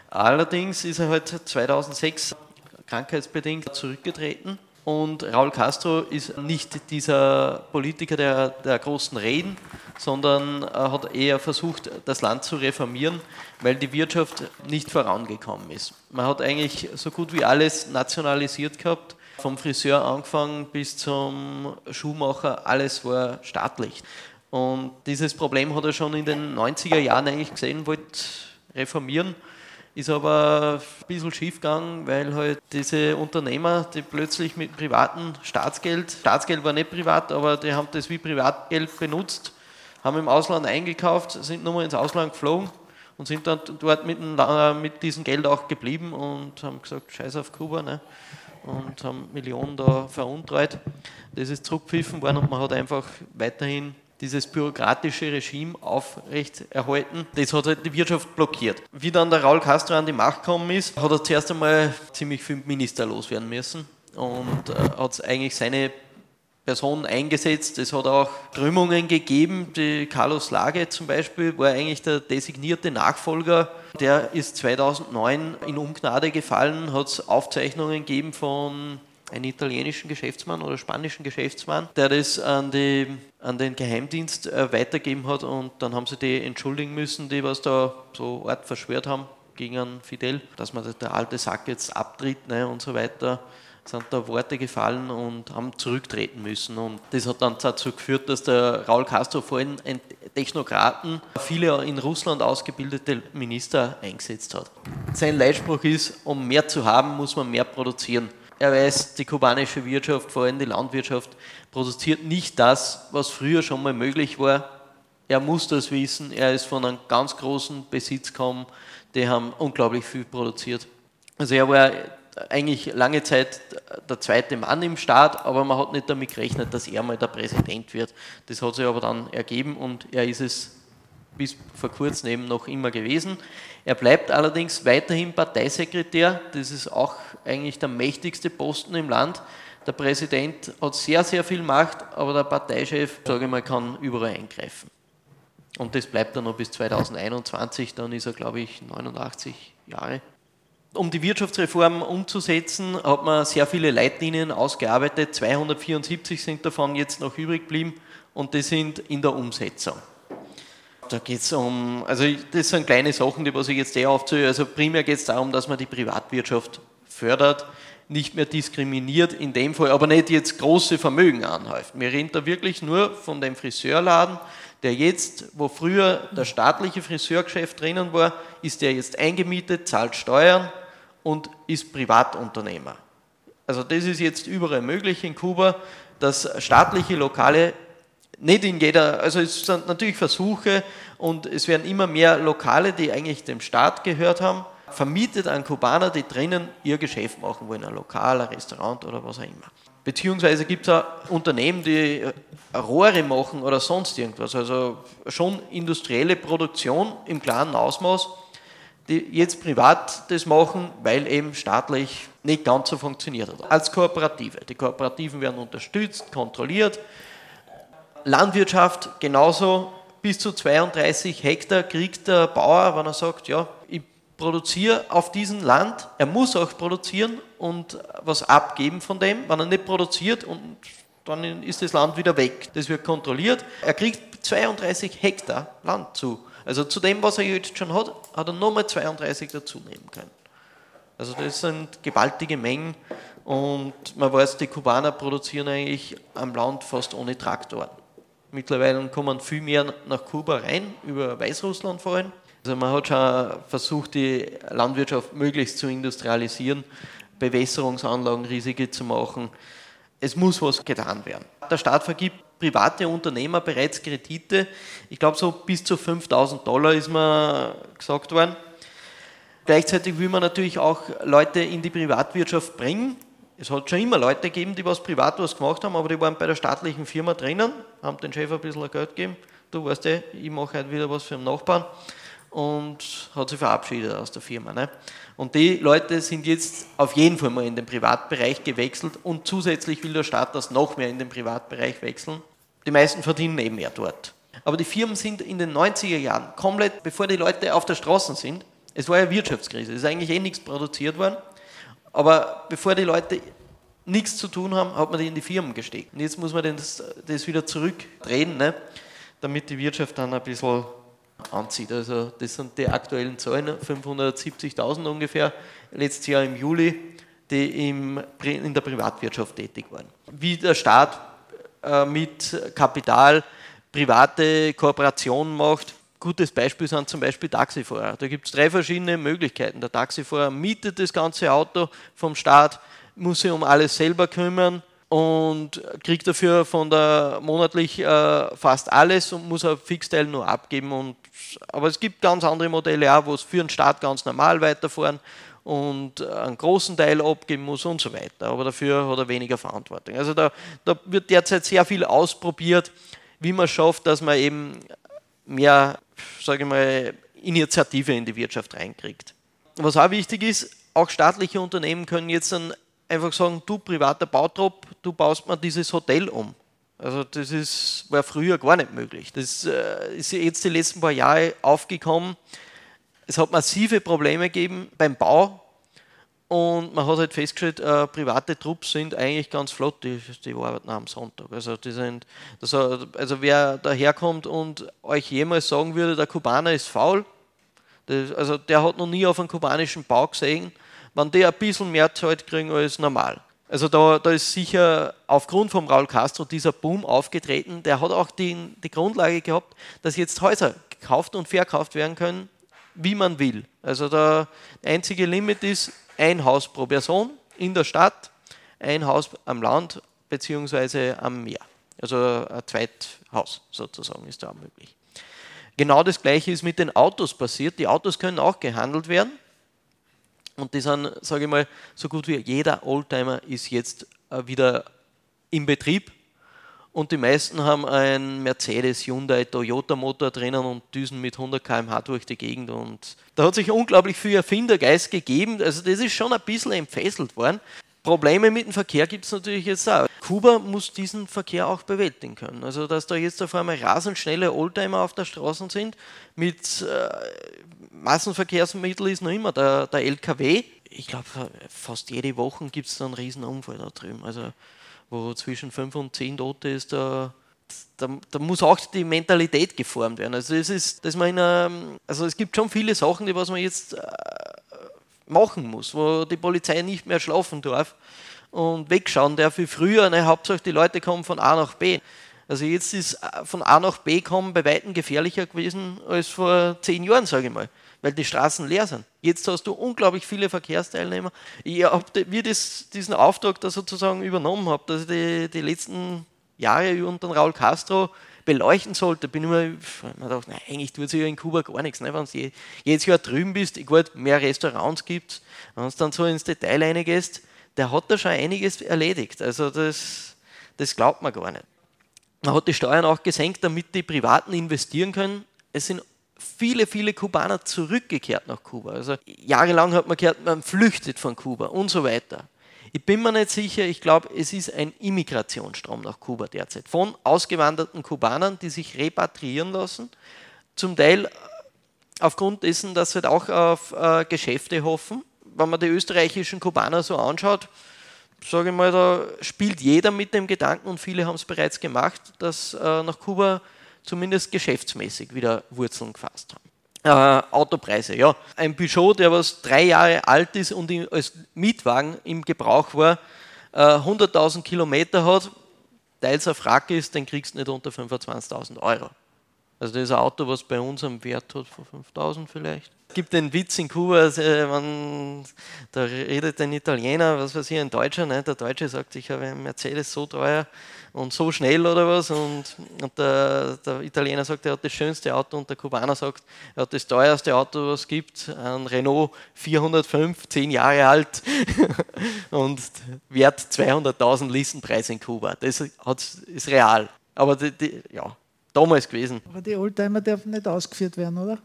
Allerdings ist er halt 2006 krankheitsbedingt zurückgetreten und Raúl Castro ist nicht dieser Politiker der, der großen Reden, sondern hat eher versucht, das Land zu reformieren, weil die Wirtschaft nicht vorangekommen ist. Man hat eigentlich so gut wie alles nationalisiert gehabt vom Friseur angefangen bis zum Schuhmacher, alles war staatlich. Und dieses Problem hat er schon in den 90er Jahren eigentlich gesehen, wollte reformieren, ist aber ein bisschen schief gegangen, weil halt diese Unternehmer, die plötzlich mit privatem Staatsgeld, Staatsgeld war nicht privat, aber die haben das wie Privatgeld benutzt, haben im Ausland eingekauft, sind nochmal ins Ausland geflogen und sind dann dort mit, mit diesem Geld auch geblieben und haben gesagt, scheiß auf Kuba. Ne? Und haben Millionen da veruntreut. Das ist zurückgepfiffen worden und man hat einfach weiterhin dieses bürokratische Regime aufrecht erhalten. Das hat halt die Wirtschaft blockiert. Wie dann der Raul Castro an die Macht gekommen ist, hat er zuerst einmal ziemlich viel Minister loswerden müssen und äh, hat eigentlich seine Personen eingesetzt. Es hat auch Strömungen gegeben. Die Carlos Lage zum Beispiel war eigentlich der designierte Nachfolger. Der ist 2009 in Ungnade gefallen, hat es Aufzeichnungen gegeben von einem italienischen Geschäftsmann oder spanischen Geschäftsmann, der das an, die, an den Geheimdienst äh, weitergeben hat und dann haben sie die entschuldigen müssen, die was da so Art verschwört haben gegen Fidel, dass man der alte Sack jetzt abtritt ne, und so weiter sind da Worte gefallen und haben zurücktreten müssen. Und das hat dann dazu geführt, dass der Raul Castro vor allem einen Technokraten, viele in Russland ausgebildete Minister eingesetzt hat. Sein Leitspruch ist, um mehr zu haben, muss man mehr produzieren. Er weiß, die kubanische Wirtschaft, vor allem die Landwirtschaft, produziert nicht das, was früher schon mal möglich war. Er muss das wissen. Er ist von einem ganz großen Besitz gekommen. Die haben unglaublich viel produziert. Also er war eigentlich lange Zeit der zweite Mann im Staat, aber man hat nicht damit gerechnet, dass er mal der Präsident wird. Das hat sich aber dann ergeben und er ist es bis vor kurzem eben noch immer gewesen. Er bleibt allerdings weiterhin Parteisekretär, das ist auch eigentlich der mächtigste Posten im Land. Der Präsident hat sehr, sehr viel Macht, aber der Parteichef, sage ich mal, kann überall eingreifen. Und das bleibt dann noch bis 2021, dann ist er, glaube ich, 89 Jahre. Um die Wirtschaftsreform umzusetzen, hat man sehr viele Leitlinien ausgearbeitet. 274 sind davon jetzt noch übrig geblieben und die sind in der Umsetzung. Da geht es um, also das sind kleine Sachen, die was ich jetzt eher aufzähle. Also primär geht es darum, dass man die Privatwirtschaft fördert, nicht mehr diskriminiert, in dem Fall, aber nicht jetzt große Vermögen anhäuft. Wir reden da wirklich nur von dem Friseurladen, der jetzt, wo früher der staatliche Friseurgeschäft drinnen war, ist der jetzt eingemietet, zahlt Steuern und ist Privatunternehmer. Also das ist jetzt überall möglich in Kuba, dass staatliche Lokale nicht in jeder, also es sind natürlich Versuche und es werden immer mehr Lokale, die eigentlich dem Staat gehört haben, vermietet an Kubaner, die drinnen ihr Geschäft machen wollen, ein Lokal, ein Restaurant oder was auch immer. Beziehungsweise gibt es auch Unternehmen, die Rohre machen oder sonst irgendwas, also schon industrielle Produktion im kleinen Ausmaß die jetzt privat das machen, weil eben staatlich nicht ganz so funktioniert hat. Als Kooperative. Die Kooperativen werden unterstützt, kontrolliert. Landwirtschaft genauso. Bis zu 32 Hektar kriegt der Bauer, wenn er sagt, ja, ich produziere auf diesem Land, er muss auch produzieren und was abgeben von dem. Wenn er nicht produziert, und dann ist das Land wieder weg. Das wird kontrolliert. Er kriegt 32 Hektar Land zu. Also zu dem, was er jetzt schon hat, hat er nochmal 32 dazu nehmen können. Also das sind gewaltige Mengen und man weiß, die Kubaner produzieren eigentlich am Land fast ohne Traktoren. Mittlerweile kommen viel mehr nach Kuba rein, über Weißrussland vor allem. Also man hat schon versucht, die Landwirtschaft möglichst zu industrialisieren, Bewässerungsanlagen riesige zu machen. Es muss was getan werden. Der Staat vergibt private Unternehmer bereits Kredite. Ich glaube, so bis zu 5000 Dollar ist mir gesagt worden. Gleichzeitig will man natürlich auch Leute in die Privatwirtschaft bringen. Es hat schon immer Leute gegeben, die was privat was gemacht haben, aber die waren bei der staatlichen Firma drinnen, haben den Chef ein bisschen Geld gegeben. Du weißt eh, ich mache heute wieder was für den Nachbarn und hat sich verabschiedet aus der Firma. Ne? Und die Leute sind jetzt auf jeden Fall mal in den Privatbereich gewechselt und zusätzlich will der Staat das noch mehr in den Privatbereich wechseln. Die meisten verdienen eben mehr dort. Aber die Firmen sind in den 90er Jahren komplett, bevor die Leute auf der Straße sind, es war ja Wirtschaftskrise, es ist eigentlich eh nichts produziert worden. Aber bevor die Leute nichts zu tun haben, hat man die in die Firmen gesteckt. Und jetzt muss man das, das wieder zurückdrehen, ne, damit die Wirtschaft dann ein bisschen anzieht. Also das sind die aktuellen Zahlen, 570.000 ungefähr, letztes Jahr im Juli, die im, in der Privatwirtschaft tätig waren. Wie der Staat äh, mit Kapital private Kooperationen macht, gutes Beispiel sind zum Beispiel Taxifahrer. Da gibt es drei verschiedene Möglichkeiten. Der Taxifahrer mietet das ganze Auto vom Staat, muss sich um alles selber kümmern und kriegt dafür von der monatlich äh, fast alles und muss ein Fixteil nur abgeben. Und, aber es gibt ganz andere Modelle auch, wo es für den Staat ganz normal weiterfahren und einen großen Teil abgeben muss und so weiter. Aber dafür hat er weniger Verantwortung. Also da, da wird derzeit sehr viel ausprobiert, wie man schafft, dass man eben mehr sage ich mal, Initiative in die Wirtschaft reinkriegt. Was auch wichtig ist, auch staatliche Unternehmen können jetzt dann einfach sagen, du privater Bautrupp, du baust mal dieses Hotel um. Also das ist, war früher gar nicht möglich. Das äh, ist jetzt die letzten paar Jahre aufgekommen. Es hat massive Probleme gegeben beim Bau und man hat halt festgestellt, äh, private Trupps sind eigentlich ganz flott, die, die arbeiten am Sonntag. Also, die sind, das, also wer daherkommt und euch jemals sagen würde, der Kubaner ist faul, das, also der hat noch nie auf einen kubanischen Bau gesehen, wenn die ein bisschen mehr Zeit kriegen als normal. Also da, da ist sicher aufgrund von Raul Castro dieser Boom aufgetreten. Der hat auch die, die Grundlage gehabt, dass jetzt Häuser gekauft und verkauft werden können, wie man will. Also der einzige Limit ist, ein Haus pro Person in der Stadt, ein Haus am Land bzw. am Meer. Also ein Zweithaus sozusagen ist da möglich. Genau das gleiche ist mit den Autos passiert. Die Autos können auch gehandelt werden. Und die sind, sage ich mal, so gut wie jeder Oldtimer ist jetzt äh, wieder im Betrieb und die meisten haben einen Mercedes, Hyundai, Toyota Motor drinnen und düsen mit 100 km/h durch die Gegend. Und da hat sich unglaublich viel Erfindergeist gegeben. Also das ist schon ein bisschen entfesselt worden. Probleme mit dem Verkehr gibt es natürlich jetzt auch. Kuba muss diesen Verkehr auch bewältigen können. Also, dass da jetzt auf einmal rasend schnelle Oldtimer auf der Straße sind, mit äh, Massenverkehrsmittel ist noch immer der, der LKW. Ich glaube, fast jede Woche gibt es da einen riesen Unfall da drüben. Also, wo zwischen fünf und zehn Tote ist, da, da, da, muss auch die Mentalität geformt werden. Also es ist, dass man in einem, also es gibt schon viele Sachen, die was man jetzt äh, machen muss, wo die Polizei nicht mehr schlafen darf und wegschauen darf wie früher. Ne, Hauptsache die Leute kommen von A nach B. Also jetzt ist äh, von A nach B kommen bei weitem gefährlicher gewesen als vor zehn Jahren, sage ich mal weil die Straßen leer sind. Jetzt hast du unglaublich viele Verkehrsteilnehmer. Ich habe das, diesen Auftrag da sozusagen übernommen habe, dass ich die, die letzten Jahre unter Raul Castro beleuchten sollte, bin ich mir, mir nein, eigentlich tut sich ja in Kuba gar nichts. Ne? Wenn du jedes Jahr drüben bist, gut, mehr Restaurants gibt wenn du dann so ins Detail reingehst, der hat da schon einiges erledigt. Also das, das glaubt man gar nicht. Man hat die Steuern auch gesenkt, damit die Privaten investieren können. Es sind viele, viele Kubaner zurückgekehrt nach Kuba. Also jahrelang hat man gehört, man flüchtet von Kuba und so weiter. Ich bin mir nicht sicher, ich glaube, es ist ein Immigrationsstrom nach Kuba derzeit. Von ausgewanderten Kubanern, die sich repatriieren lassen, zum Teil aufgrund dessen, dass sie halt auch auf äh, Geschäfte hoffen. Wenn man die österreichischen Kubaner so anschaut, sage ich mal, da spielt jeder mit dem Gedanken und viele haben es bereits gemacht, dass äh, nach Kuba zumindest geschäftsmäßig wieder Wurzeln gefasst haben. Äh, Autopreise, ja. Ein Peugeot, der was drei Jahre alt ist und als Mietwagen im Gebrauch war, äh, 100.000 Kilometer hat, teils auf Wrack ist, den kriegst du nicht unter 25.000 Euro. Also das ist ein Auto, was bei uns einen Wert hat von 5.000 vielleicht. Es gibt den Witz in Kuba, also, man, da redet ein Italiener, was weiß ich, ein Deutscher, ne? der Deutsche sagt, ich habe einen Mercedes so teuer und so schnell oder was und, und der, der, Italiener sagt, er hat das schönste Auto und der Kubaner sagt, er hat das teuerste Auto, was es gibt, ein Renault 405, 10 Jahre alt und wert 200.000 Listenpreis in Kuba. Das ist real. Aber die, die, ja, damals gewesen. Aber die Oldtimer dürfen nicht ausgeführt werden, oder?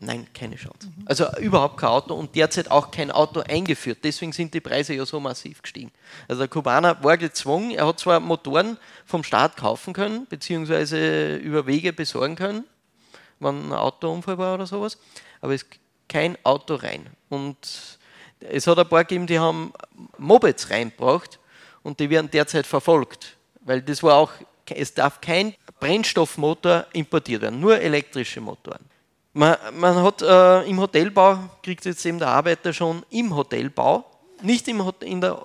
Nein, keine Chance. Also überhaupt kein Auto und derzeit auch kein Auto eingeführt. Deswegen sind die Preise ja so massiv gestiegen. Also der Kubaner war gezwungen, er hat zwar Motoren vom Staat kaufen können, beziehungsweise über Wege besorgen können, wenn ein Autounfall war oder sowas, aber es ist kein Auto rein. Und es hat ein paar gegeben, die haben Mopeds reingebracht und die werden derzeit verfolgt, weil das war auch, es darf kein Brennstoffmotor importiert werden, nur elektrische Motoren. Man, man hat äh, im Hotelbau, kriegt jetzt eben der Arbeiter schon im Hotelbau, nicht im Hotel, in der,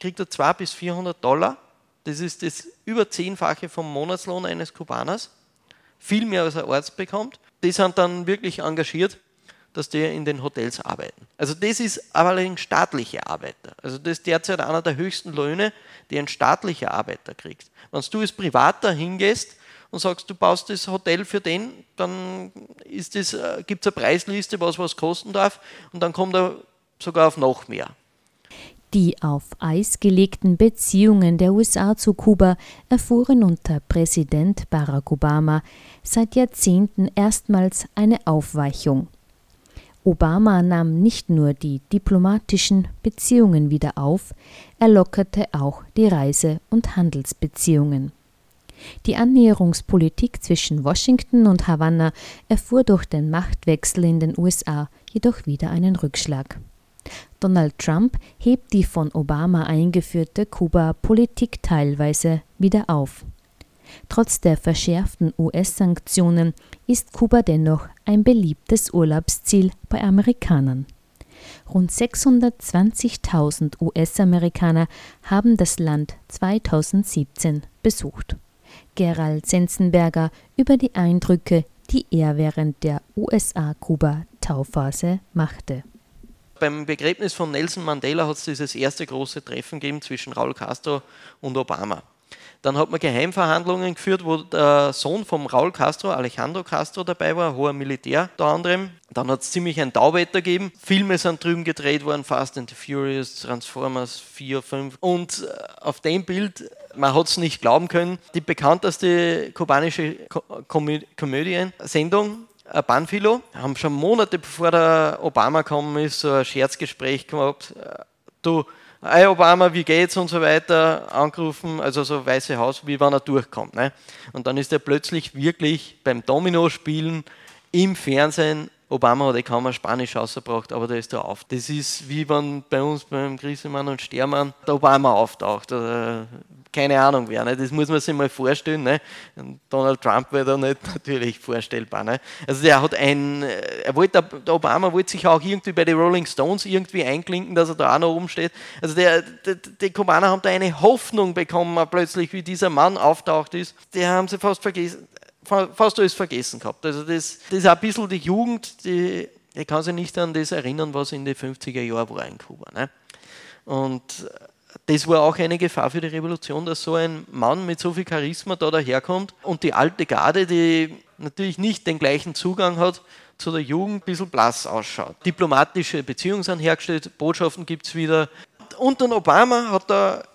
kriegt er 200 bis 400 Dollar. Das ist das über zehnfache vom Monatslohn eines Kubaners. Viel mehr als ein Arzt bekommt. Die sind dann wirklich engagiert, dass die in den Hotels arbeiten. Also das ist allerdings staatliche Arbeiter. Also das ist derzeit einer der höchsten Löhne, die ein staatlicher Arbeiter kriegt. Wenn du als Privater hingehst, und sagst, du baust das Hotel für den, dann äh, gibt es eine Preisliste, was was kosten darf und dann kommt er sogar auf noch mehr. Die auf Eis gelegten Beziehungen der USA zu Kuba erfuhren unter Präsident Barack Obama seit Jahrzehnten erstmals eine Aufweichung. Obama nahm nicht nur die diplomatischen Beziehungen wieder auf, er lockerte auch die Reise- und Handelsbeziehungen. Die Annäherungspolitik zwischen Washington und Havanna erfuhr durch den Machtwechsel in den USA jedoch wieder einen Rückschlag. Donald Trump hebt die von Obama eingeführte Kuba-Politik teilweise wieder auf. Trotz der verschärften US-Sanktionen ist Kuba dennoch ein beliebtes Urlaubsziel bei Amerikanern. Rund 620.000 US-Amerikaner haben das Land 2017 besucht. Gerald Senzenberger über die Eindrücke, die er während der USA-Kuba-Tauphase machte. Beim Begräbnis von Nelson Mandela hat es dieses erste große Treffen gegeben zwischen Raul Castro und Obama. Dann hat man Geheimverhandlungen geführt, wo der Sohn von Raul Castro, Alejandro Castro, dabei war, hoher Militär unter anderem. Dann hat es ziemlich ein Tauwetter gegeben. Filme sind drüben gedreht worden, Fast and the Furious, Transformers 4, 5. Und äh, auf dem Bild, man hat es nicht glauben können, die bekannteste kubanische Komödien-Sendung, äh, Banfilo, haben schon Monate bevor der Obama gekommen ist, so ein Scherzgespräch gehabt. Äh, du, hey Obama, wie geht's und so weiter, angerufen, also so Weiße Haus, wie wann er durchkommt. Ne? Und dann ist er plötzlich wirklich beim Domino-Spielen im Fernsehen, Obama hat eh kaum ein Spanisch rausgebracht, aber der ist da auf. Das ist wie wenn bei uns beim Griesemann und Stermann der Obama auftaucht. Keine Ahnung wer. Ne? Das muss man sich mal vorstellen. Ne? Donald Trump wäre da nicht natürlich vorstellbar. Ne? Also der hat ein, er wollte, der Obama wollte sich auch irgendwie bei den Rolling Stones irgendwie einklinken, dass er da auch noch oben steht. Also der, der, die Kubaner haben da eine Hoffnung bekommen, plötzlich, wie dieser Mann auftaucht ist. Die haben sie fast vergessen, fast alles vergessen gehabt. Also das, das ist ein bisschen die Jugend, die, ich kann sich nicht an das erinnern, was in den 50er Jahren war in Kuba. Ne? Und das war auch eine Gefahr für die Revolution, dass so ein Mann mit so viel Charisma da daherkommt und die alte Garde, die natürlich nicht den gleichen Zugang hat zu der Jugend, ein bisschen blass ausschaut. Diplomatische Beziehungen sind hergestellt, Botschaften gibt es wieder. Unter Obama hat der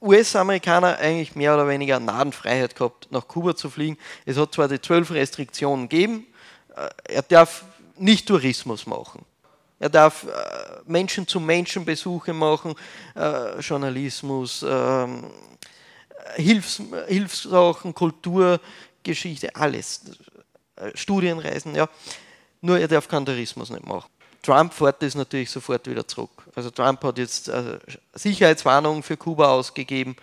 US-Amerikaner eigentlich mehr oder weniger Nadenfreiheit gehabt, nach Kuba zu fliegen. Es hat zwar die zwölf Restriktionen gegeben, äh, er darf nicht Tourismus machen. Er darf äh, Menschen-zu-Menschen-Besuche machen, äh, Journalismus, äh, Hilfs Hilfssachen, Kulturgeschichte, alles. Äh, Studienreisen, ja. Nur er darf keinen Tourismus nicht machen. Trump fährt das natürlich sofort wieder zurück. Also Trump hat jetzt äh, Sicherheitswarnungen für Kuba ausgegeben.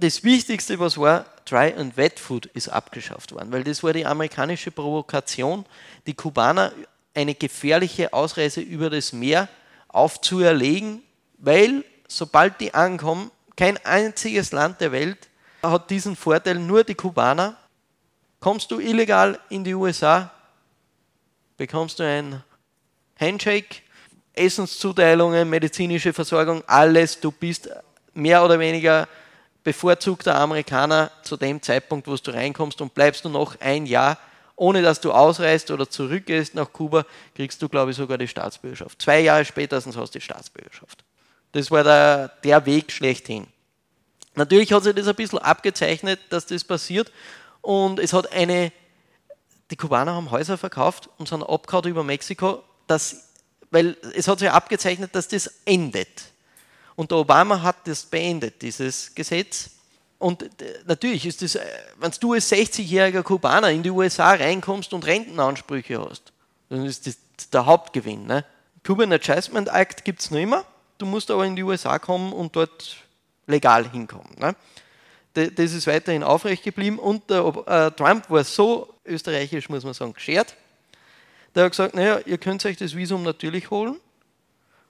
Das Wichtigste, was war, Dry and Wet Food ist abgeschafft worden, weil das war die amerikanische Provokation, die Kubaner eine gefährliche Ausreise über das Meer aufzuerlegen, weil sobald die ankommen, kein einziges Land der Welt hat diesen Vorteil, nur die Kubaner. Kommst du illegal in die USA, bekommst du ein Handshake, Essenszuteilungen, medizinische Versorgung, alles. Du bist mehr oder weniger bevorzugter Amerikaner zu dem Zeitpunkt, wo du reinkommst und bleibst du noch ein Jahr, ohne dass du ausreist oder zurückgehst nach Kuba, kriegst du, glaube ich, sogar die Staatsbürgerschaft. Zwei Jahre spätestens hast du die Staatsbürgerschaft. Das war der, der Weg schlechthin. Natürlich hat sich das ein bisschen abgezeichnet, dass das passiert und es hat eine, die Kubaner haben Häuser verkauft und sind abgehauen über Mexiko, dass, weil es hat sich abgezeichnet, dass das endet. Und der Obama hat das beendet, dieses Gesetz. Und äh, natürlich ist das, äh, wenn du als 60-jähriger Kubaner in die USA reinkommst und Rentenansprüche hast, dann ist das der Hauptgewinn. Ne? Cuban Adjustment Act gibt es noch immer. Du musst aber in die USA kommen und dort legal hinkommen. Ne? Das ist weiterhin aufrecht geblieben. Und der äh, Trump war so österreichisch, muss man sagen, geschert. Der hat gesagt, naja, ihr könnt euch das Visum natürlich holen,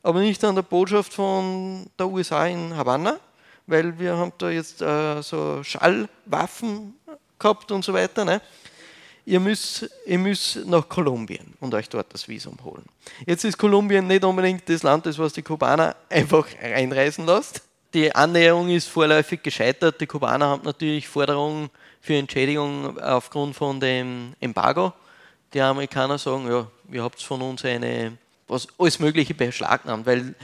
aber nicht an der Botschaft von der USA in Havanna, weil wir haben da jetzt äh, so Schallwaffen gehabt und so weiter. Ne? Ihr müsst, ihr müsst nach Kolumbien und euch dort das Visum holen. Jetzt ist Kolumbien nicht unbedingt das Land, das was die Kubaner einfach einreisen lässt. Die Annäherung ist vorläufig gescheitert. Die Kubaner haben natürlich Forderungen für Entschädigung aufgrund von dem Embargo. Die Amerikaner sagen, ja, ihr habt von uns eine was alles Mögliche beschlagnahmt. Weil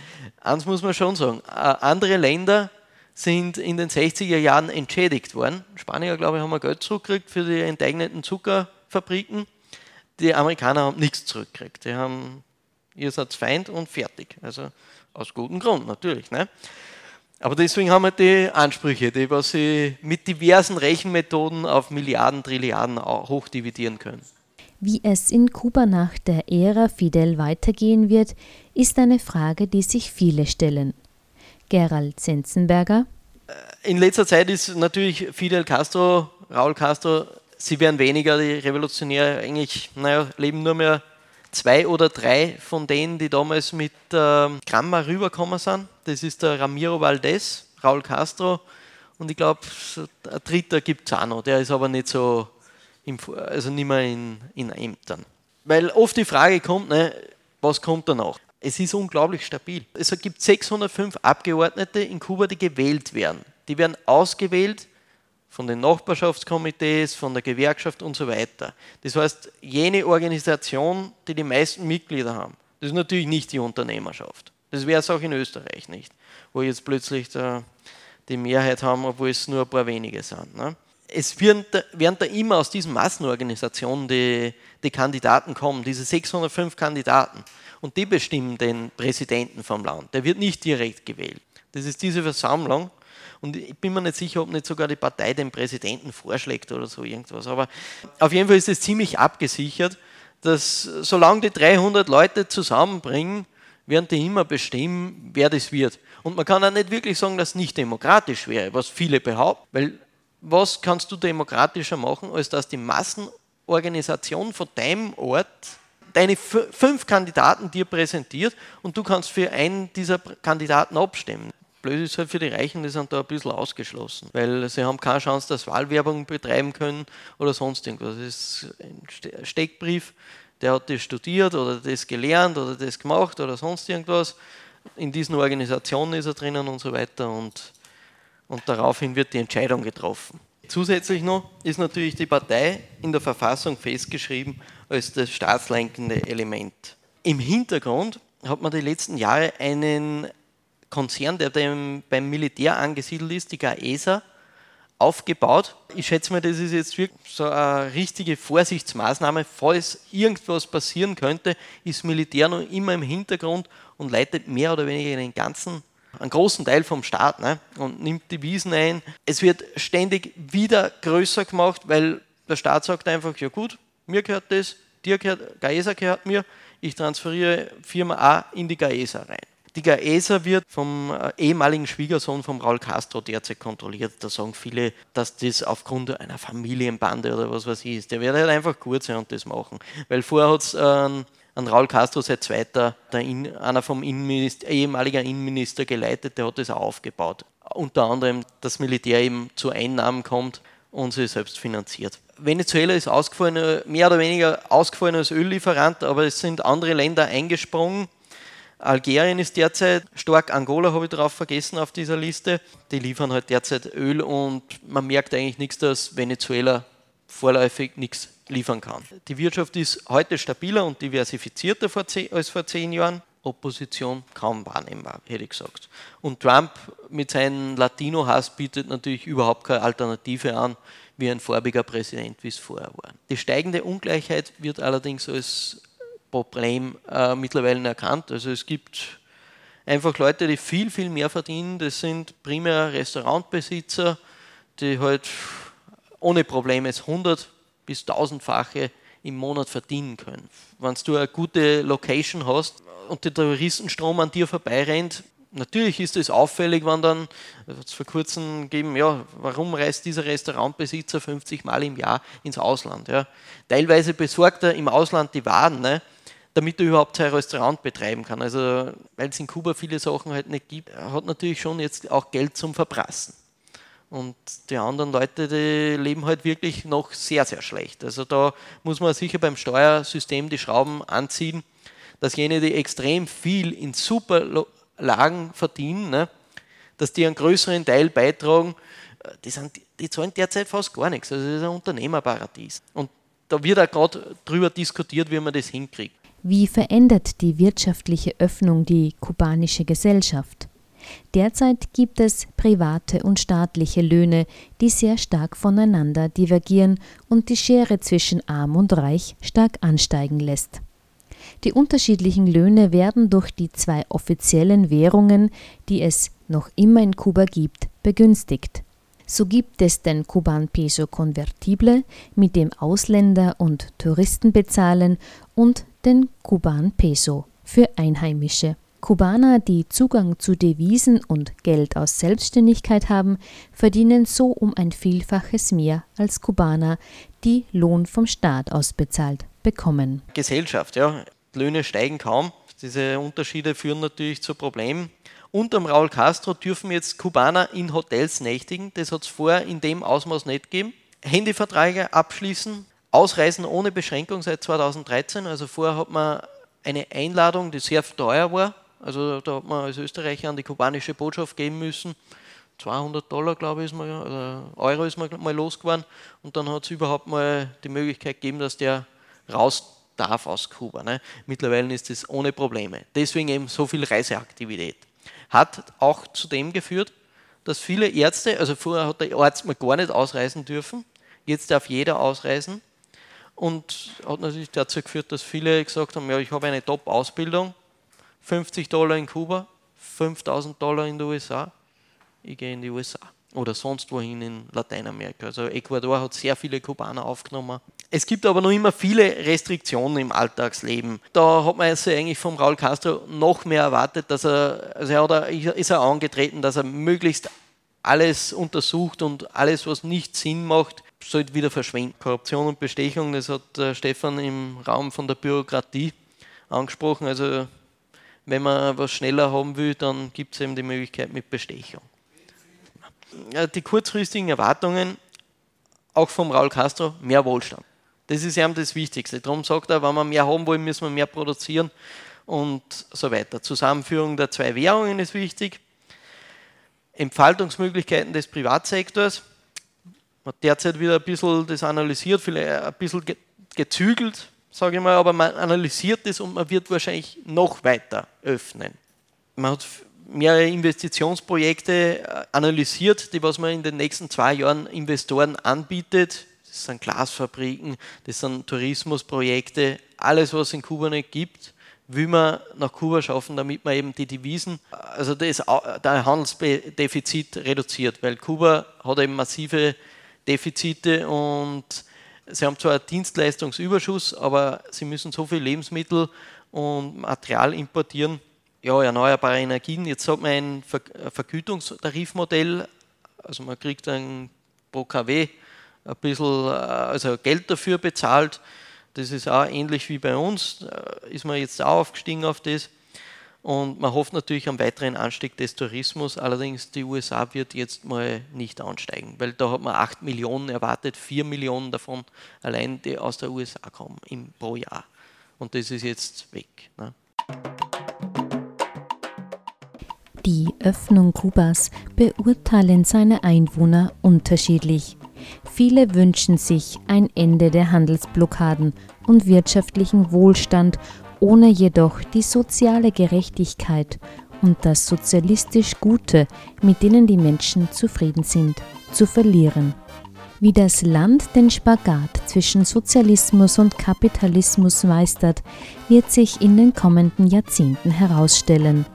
eins muss man schon sagen, äh, andere Länder sind in den 60er Jahren entschädigt worden. Spanier, glaube ich, haben Geld zurückgekriegt für die enteigneten Zuckerfabriken. Die Amerikaner haben nichts zurückgekriegt. Die haben, ihr seid Feind und fertig. Also aus gutem Grund natürlich. Ne? Aber deswegen haben wir die Ansprüche, die was sie mit diversen Rechenmethoden auf Milliarden, Trilliarden hochdividieren können. Wie es in Kuba nach der Ära Fidel weitergehen wird, ist eine Frage, die sich viele stellen. Gerald Zenzenberger. In letzter Zeit ist natürlich Fidel Castro, Raúl Castro, sie werden weniger, die Revolutionäre eigentlich, naja, leben nur mehr zwei oder drei von denen, die damals mit äh, Gramma rübergekommen sind. Das ist der Ramiro Valdez, Raúl Castro und ich glaube, ein dritter gibt es auch noch, der ist aber nicht so im, also nicht mehr in, in Ämtern. Weil oft die Frage kommt, ne, was kommt danach? Es ist unglaublich stabil. Es gibt 605 Abgeordnete in Kuba, die gewählt werden. Die werden ausgewählt von den Nachbarschaftskomitees, von der Gewerkschaft und so weiter. Das heißt, jene Organisation, die die meisten Mitglieder haben, das ist natürlich nicht die Unternehmerschaft. Das wäre es auch in Österreich nicht, wo jetzt plötzlich der, die Mehrheit haben, obwohl es nur ein paar wenige sind. Ne? es werden da, werden da, immer aus diesen Massenorganisationen die, die Kandidaten kommen, diese 605 Kandidaten. Und die bestimmen den Präsidenten vom Land. Der wird nicht direkt gewählt. Das ist diese Versammlung. Und ich bin mir nicht sicher, ob nicht sogar die Partei den Präsidenten vorschlägt oder so irgendwas. Aber auf jeden Fall ist es ziemlich abgesichert, dass solange die 300 Leute zusammenbringen, werden die immer bestimmen, wer das wird. Und man kann auch nicht wirklich sagen, dass es nicht demokratisch wäre, was viele behaupten, weil was kannst du demokratischer machen, als dass die Massenorganisation von deinem Ort deine fünf Kandidaten dir präsentiert und du kannst für einen dieser Kandidaten abstimmen. Blöd ist halt für die Reichen, die sind da ein bisschen ausgeschlossen, weil sie haben keine Chance, dass Wahlwerbung betreiben können oder sonst irgendwas. Das ist ein Steckbrief, der hat das studiert oder das gelernt oder das gemacht oder sonst irgendwas. In diesen Organisationen ist er drinnen und so weiter und und daraufhin wird die Entscheidung getroffen. Zusätzlich noch ist natürlich die Partei in der Verfassung festgeschrieben als das staatslenkende Element. Im Hintergrund hat man die letzten Jahre einen Konzern, der beim Militär angesiedelt ist, die GAESA, aufgebaut. Ich schätze mal, das ist jetzt wirklich so eine richtige Vorsichtsmaßnahme. Falls irgendwas passieren könnte, ist Militär noch immer im Hintergrund und leitet mehr oder weniger den ganzen einen großen Teil vom Staat ne, und nimmt die Wiesen ein. Es wird ständig wieder größer gemacht, weil der Staat sagt einfach, ja gut, mir gehört das, dir gehört, GAESA gehört mir, ich transferiere Firma A in die GAESA rein. Die GAESA wird vom äh, ehemaligen Schwiegersohn von Raul Castro derzeit kontrolliert. Da sagen viele, dass das aufgrund einer Familienbande oder was weiß ich ist. Der wird halt einfach gut sein und das machen. Weil vorher hat es ähm, an Raul Castro seit zweiter, In, einer vom Innenminister, ehemaliger Innenminister geleitet, der hat das auch aufgebaut. Unter anderem, dass Militär eben zu Einnahmen kommt und sie selbst finanziert. Venezuela ist ausgefallen, mehr oder weniger ausgefallen als Öllieferant, aber es sind andere Länder eingesprungen Algerien ist derzeit stark, Angola habe ich darauf vergessen auf dieser Liste. Die liefern halt derzeit Öl und man merkt eigentlich nichts, dass Venezuela vorläufig nichts liefern kann. Die Wirtschaft ist heute stabiler und diversifizierter als vor zehn Jahren. Opposition kaum wahrnehmbar, hätte ich gesagt. Und Trump mit seinem Latino-Hass bietet natürlich überhaupt keine Alternative an, wie ein farbiger Präsident, wie es vorher war. Die steigende Ungleichheit wird allerdings als Problem äh, mittlerweile erkannt. Also es gibt einfach Leute, die viel, viel mehr verdienen. Das sind primär Restaurantbesitzer, die halt ohne Probleme 100 bis 1000-fache im Monat verdienen können. Wenn du eine gute Location hast und der Touristenstrom an dir vorbeirennt, natürlich ist es auffällig, wenn dann, es vor kurzem gegeben, ja, warum reist dieser Restaurantbesitzer 50 Mal im Jahr ins Ausland? Ja? Teilweise besorgt er im Ausland die Waren, ne? damit er überhaupt sein Restaurant betreiben kann. Also, weil es in Kuba viele Sachen halt nicht gibt, er hat natürlich schon jetzt auch Geld zum Verprassen. Und die anderen Leute, die leben halt wirklich noch sehr, sehr schlecht. Also da muss man sicher beim Steuersystem die Schrauben anziehen, dass jene, die extrem viel in super Lagen verdienen, ne, dass die einen größeren Teil beitragen, die, sind, die zahlen derzeit fast gar nichts. Also das ist ein Unternehmerparadies. Und da wird auch gerade darüber diskutiert, wie man das hinkriegt. Wie verändert die wirtschaftliche Öffnung die kubanische Gesellschaft? Derzeit gibt es private und staatliche Löhne, die sehr stark voneinander divergieren und die Schere zwischen arm und reich stark ansteigen lässt. Die unterschiedlichen Löhne werden durch die zwei offiziellen Währungen, die es noch immer in Kuba gibt, begünstigt. So gibt es den Kuban Peso Convertible, mit dem Ausländer und Touristen bezahlen, und den Kuban Peso für Einheimische. Kubaner, die Zugang zu Devisen und Geld aus Selbstständigkeit haben, verdienen so um ein Vielfaches mehr als Kubaner, die Lohn vom Staat ausbezahlt bekommen. Gesellschaft, ja. Löhne steigen kaum. Diese Unterschiede führen natürlich zu Problemen. Unterm Raul Castro dürfen jetzt Kubaner in Hotels nächtigen. Das hat es vorher in dem Ausmaß nicht gegeben. Handyverträge abschließen, Ausreisen ohne Beschränkung seit 2013. Also vorher hat man eine Einladung, die sehr teuer war. Also da hat man als Österreicher an die kubanische Botschaft geben müssen. 200 Dollar, glaube ich, ist man, oder Euro ist man mal losgeworden. Und dann hat es überhaupt mal die Möglichkeit gegeben, dass der raus darf aus Kuba. Ne? Mittlerweile ist das ohne Probleme. Deswegen eben so viel Reiseaktivität. Hat auch zu dem geführt, dass viele Ärzte, also vorher hat der Arzt mal gar nicht ausreisen dürfen, jetzt darf jeder ausreisen und hat natürlich dazu geführt, dass viele gesagt haben, ja, ich habe eine Top-Ausbildung, 50 Dollar in Kuba, 5000 Dollar in den USA, ich gehe in die USA oder sonst wohin in Lateinamerika. Also Ecuador hat sehr viele Kubaner aufgenommen. Es gibt aber noch immer viele Restriktionen im Alltagsleben. Da hat man sich eigentlich vom Raul Castro noch mehr erwartet, dass er, also er hat, ist er angetreten, dass er möglichst alles untersucht und alles, was nicht Sinn macht, sollte wieder verschwinden. Korruption und Bestechung, das hat äh, Stefan im Raum von der Bürokratie angesprochen. Also wenn man was schneller haben will, dann gibt es eben die Möglichkeit mit Bestechung. Die kurzfristigen Erwartungen, auch vom Raul Castro, mehr Wohlstand. Das ist eben das Wichtigste. Darum sagt er, wenn wir mehr haben wollen, müssen wir mehr produzieren und so weiter. Zusammenführung der zwei Währungen ist wichtig. Entfaltungsmöglichkeiten des Privatsektors. Man hat derzeit wieder ein bisschen das analysiert, vielleicht ein bisschen gezügelt, sage ich mal, aber man analysiert das und man wird wahrscheinlich noch weiter öffnen. Man hat mehrere Investitionsprojekte äh, analysiert, die was man in den nächsten zwei Jahren Investoren anbietet. Das sind Glasfabriken, das sind Tourismusprojekte, alles was es in Kuba nicht gibt will man nach Kuba schaffen, damit man eben die Devisen, also das, der Handelsdefizit reduziert, weil Kuba hat eben massive Defizite und sie haben zwar einen Dienstleistungsüberschuss, aber sie müssen so viel Lebensmittel und Material importieren, ja, erneuerbare Energien. Jetzt hat man ein Vergütungstarifmodell, also man kriegt dann pro KW ein bisschen äh, also Geld dafür bezahlt. Das ist auch ähnlich wie bei uns, äh, ist man jetzt auch aufgestiegen auf das. Und man hofft natürlich am weiteren Anstieg des Tourismus. Allerdings die USA wird jetzt mal nicht ansteigen, weil da hat man 8 Millionen erwartet, 4 Millionen davon allein, die aus der USA kommen im, pro Jahr. Und das ist jetzt weg. Ne? Die Öffnung Kubas beurteilen seine Einwohner unterschiedlich. Viele wünschen sich ein Ende der Handelsblockaden und wirtschaftlichen Wohlstand, ohne jedoch die soziale Gerechtigkeit und das sozialistisch Gute, mit denen die Menschen zufrieden sind, zu verlieren. Wie das Land den Spagat zwischen Sozialismus und Kapitalismus meistert, wird sich in den kommenden Jahrzehnten herausstellen.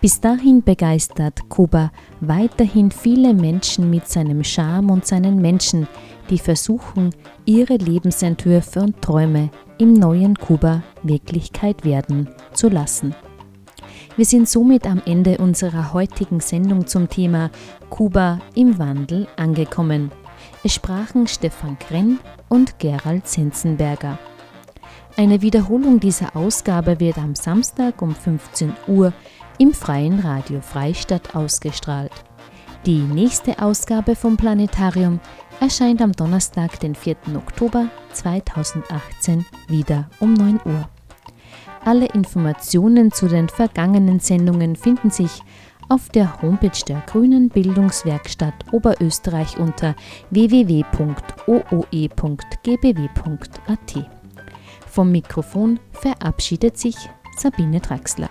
Bis dahin begeistert Kuba weiterhin viele Menschen mit seinem Charme und seinen Menschen, die versuchen, ihre Lebensentwürfe und Träume im neuen Kuba Wirklichkeit werden zu lassen. Wir sind somit am Ende unserer heutigen Sendung zum Thema Kuba im Wandel angekommen. Es sprachen Stefan Krenn und Gerald Sensenberger. Eine Wiederholung dieser Ausgabe wird am Samstag um 15 Uhr im freien Radio Freistadt ausgestrahlt. Die nächste Ausgabe vom Planetarium erscheint am Donnerstag, den 4. Oktober 2018 wieder um 9 Uhr. Alle Informationen zu den vergangenen Sendungen finden sich auf der Homepage der Grünen Bildungswerkstatt Oberösterreich unter www.ooe.gbw.at. Vom Mikrofon verabschiedet sich Sabine Draxler.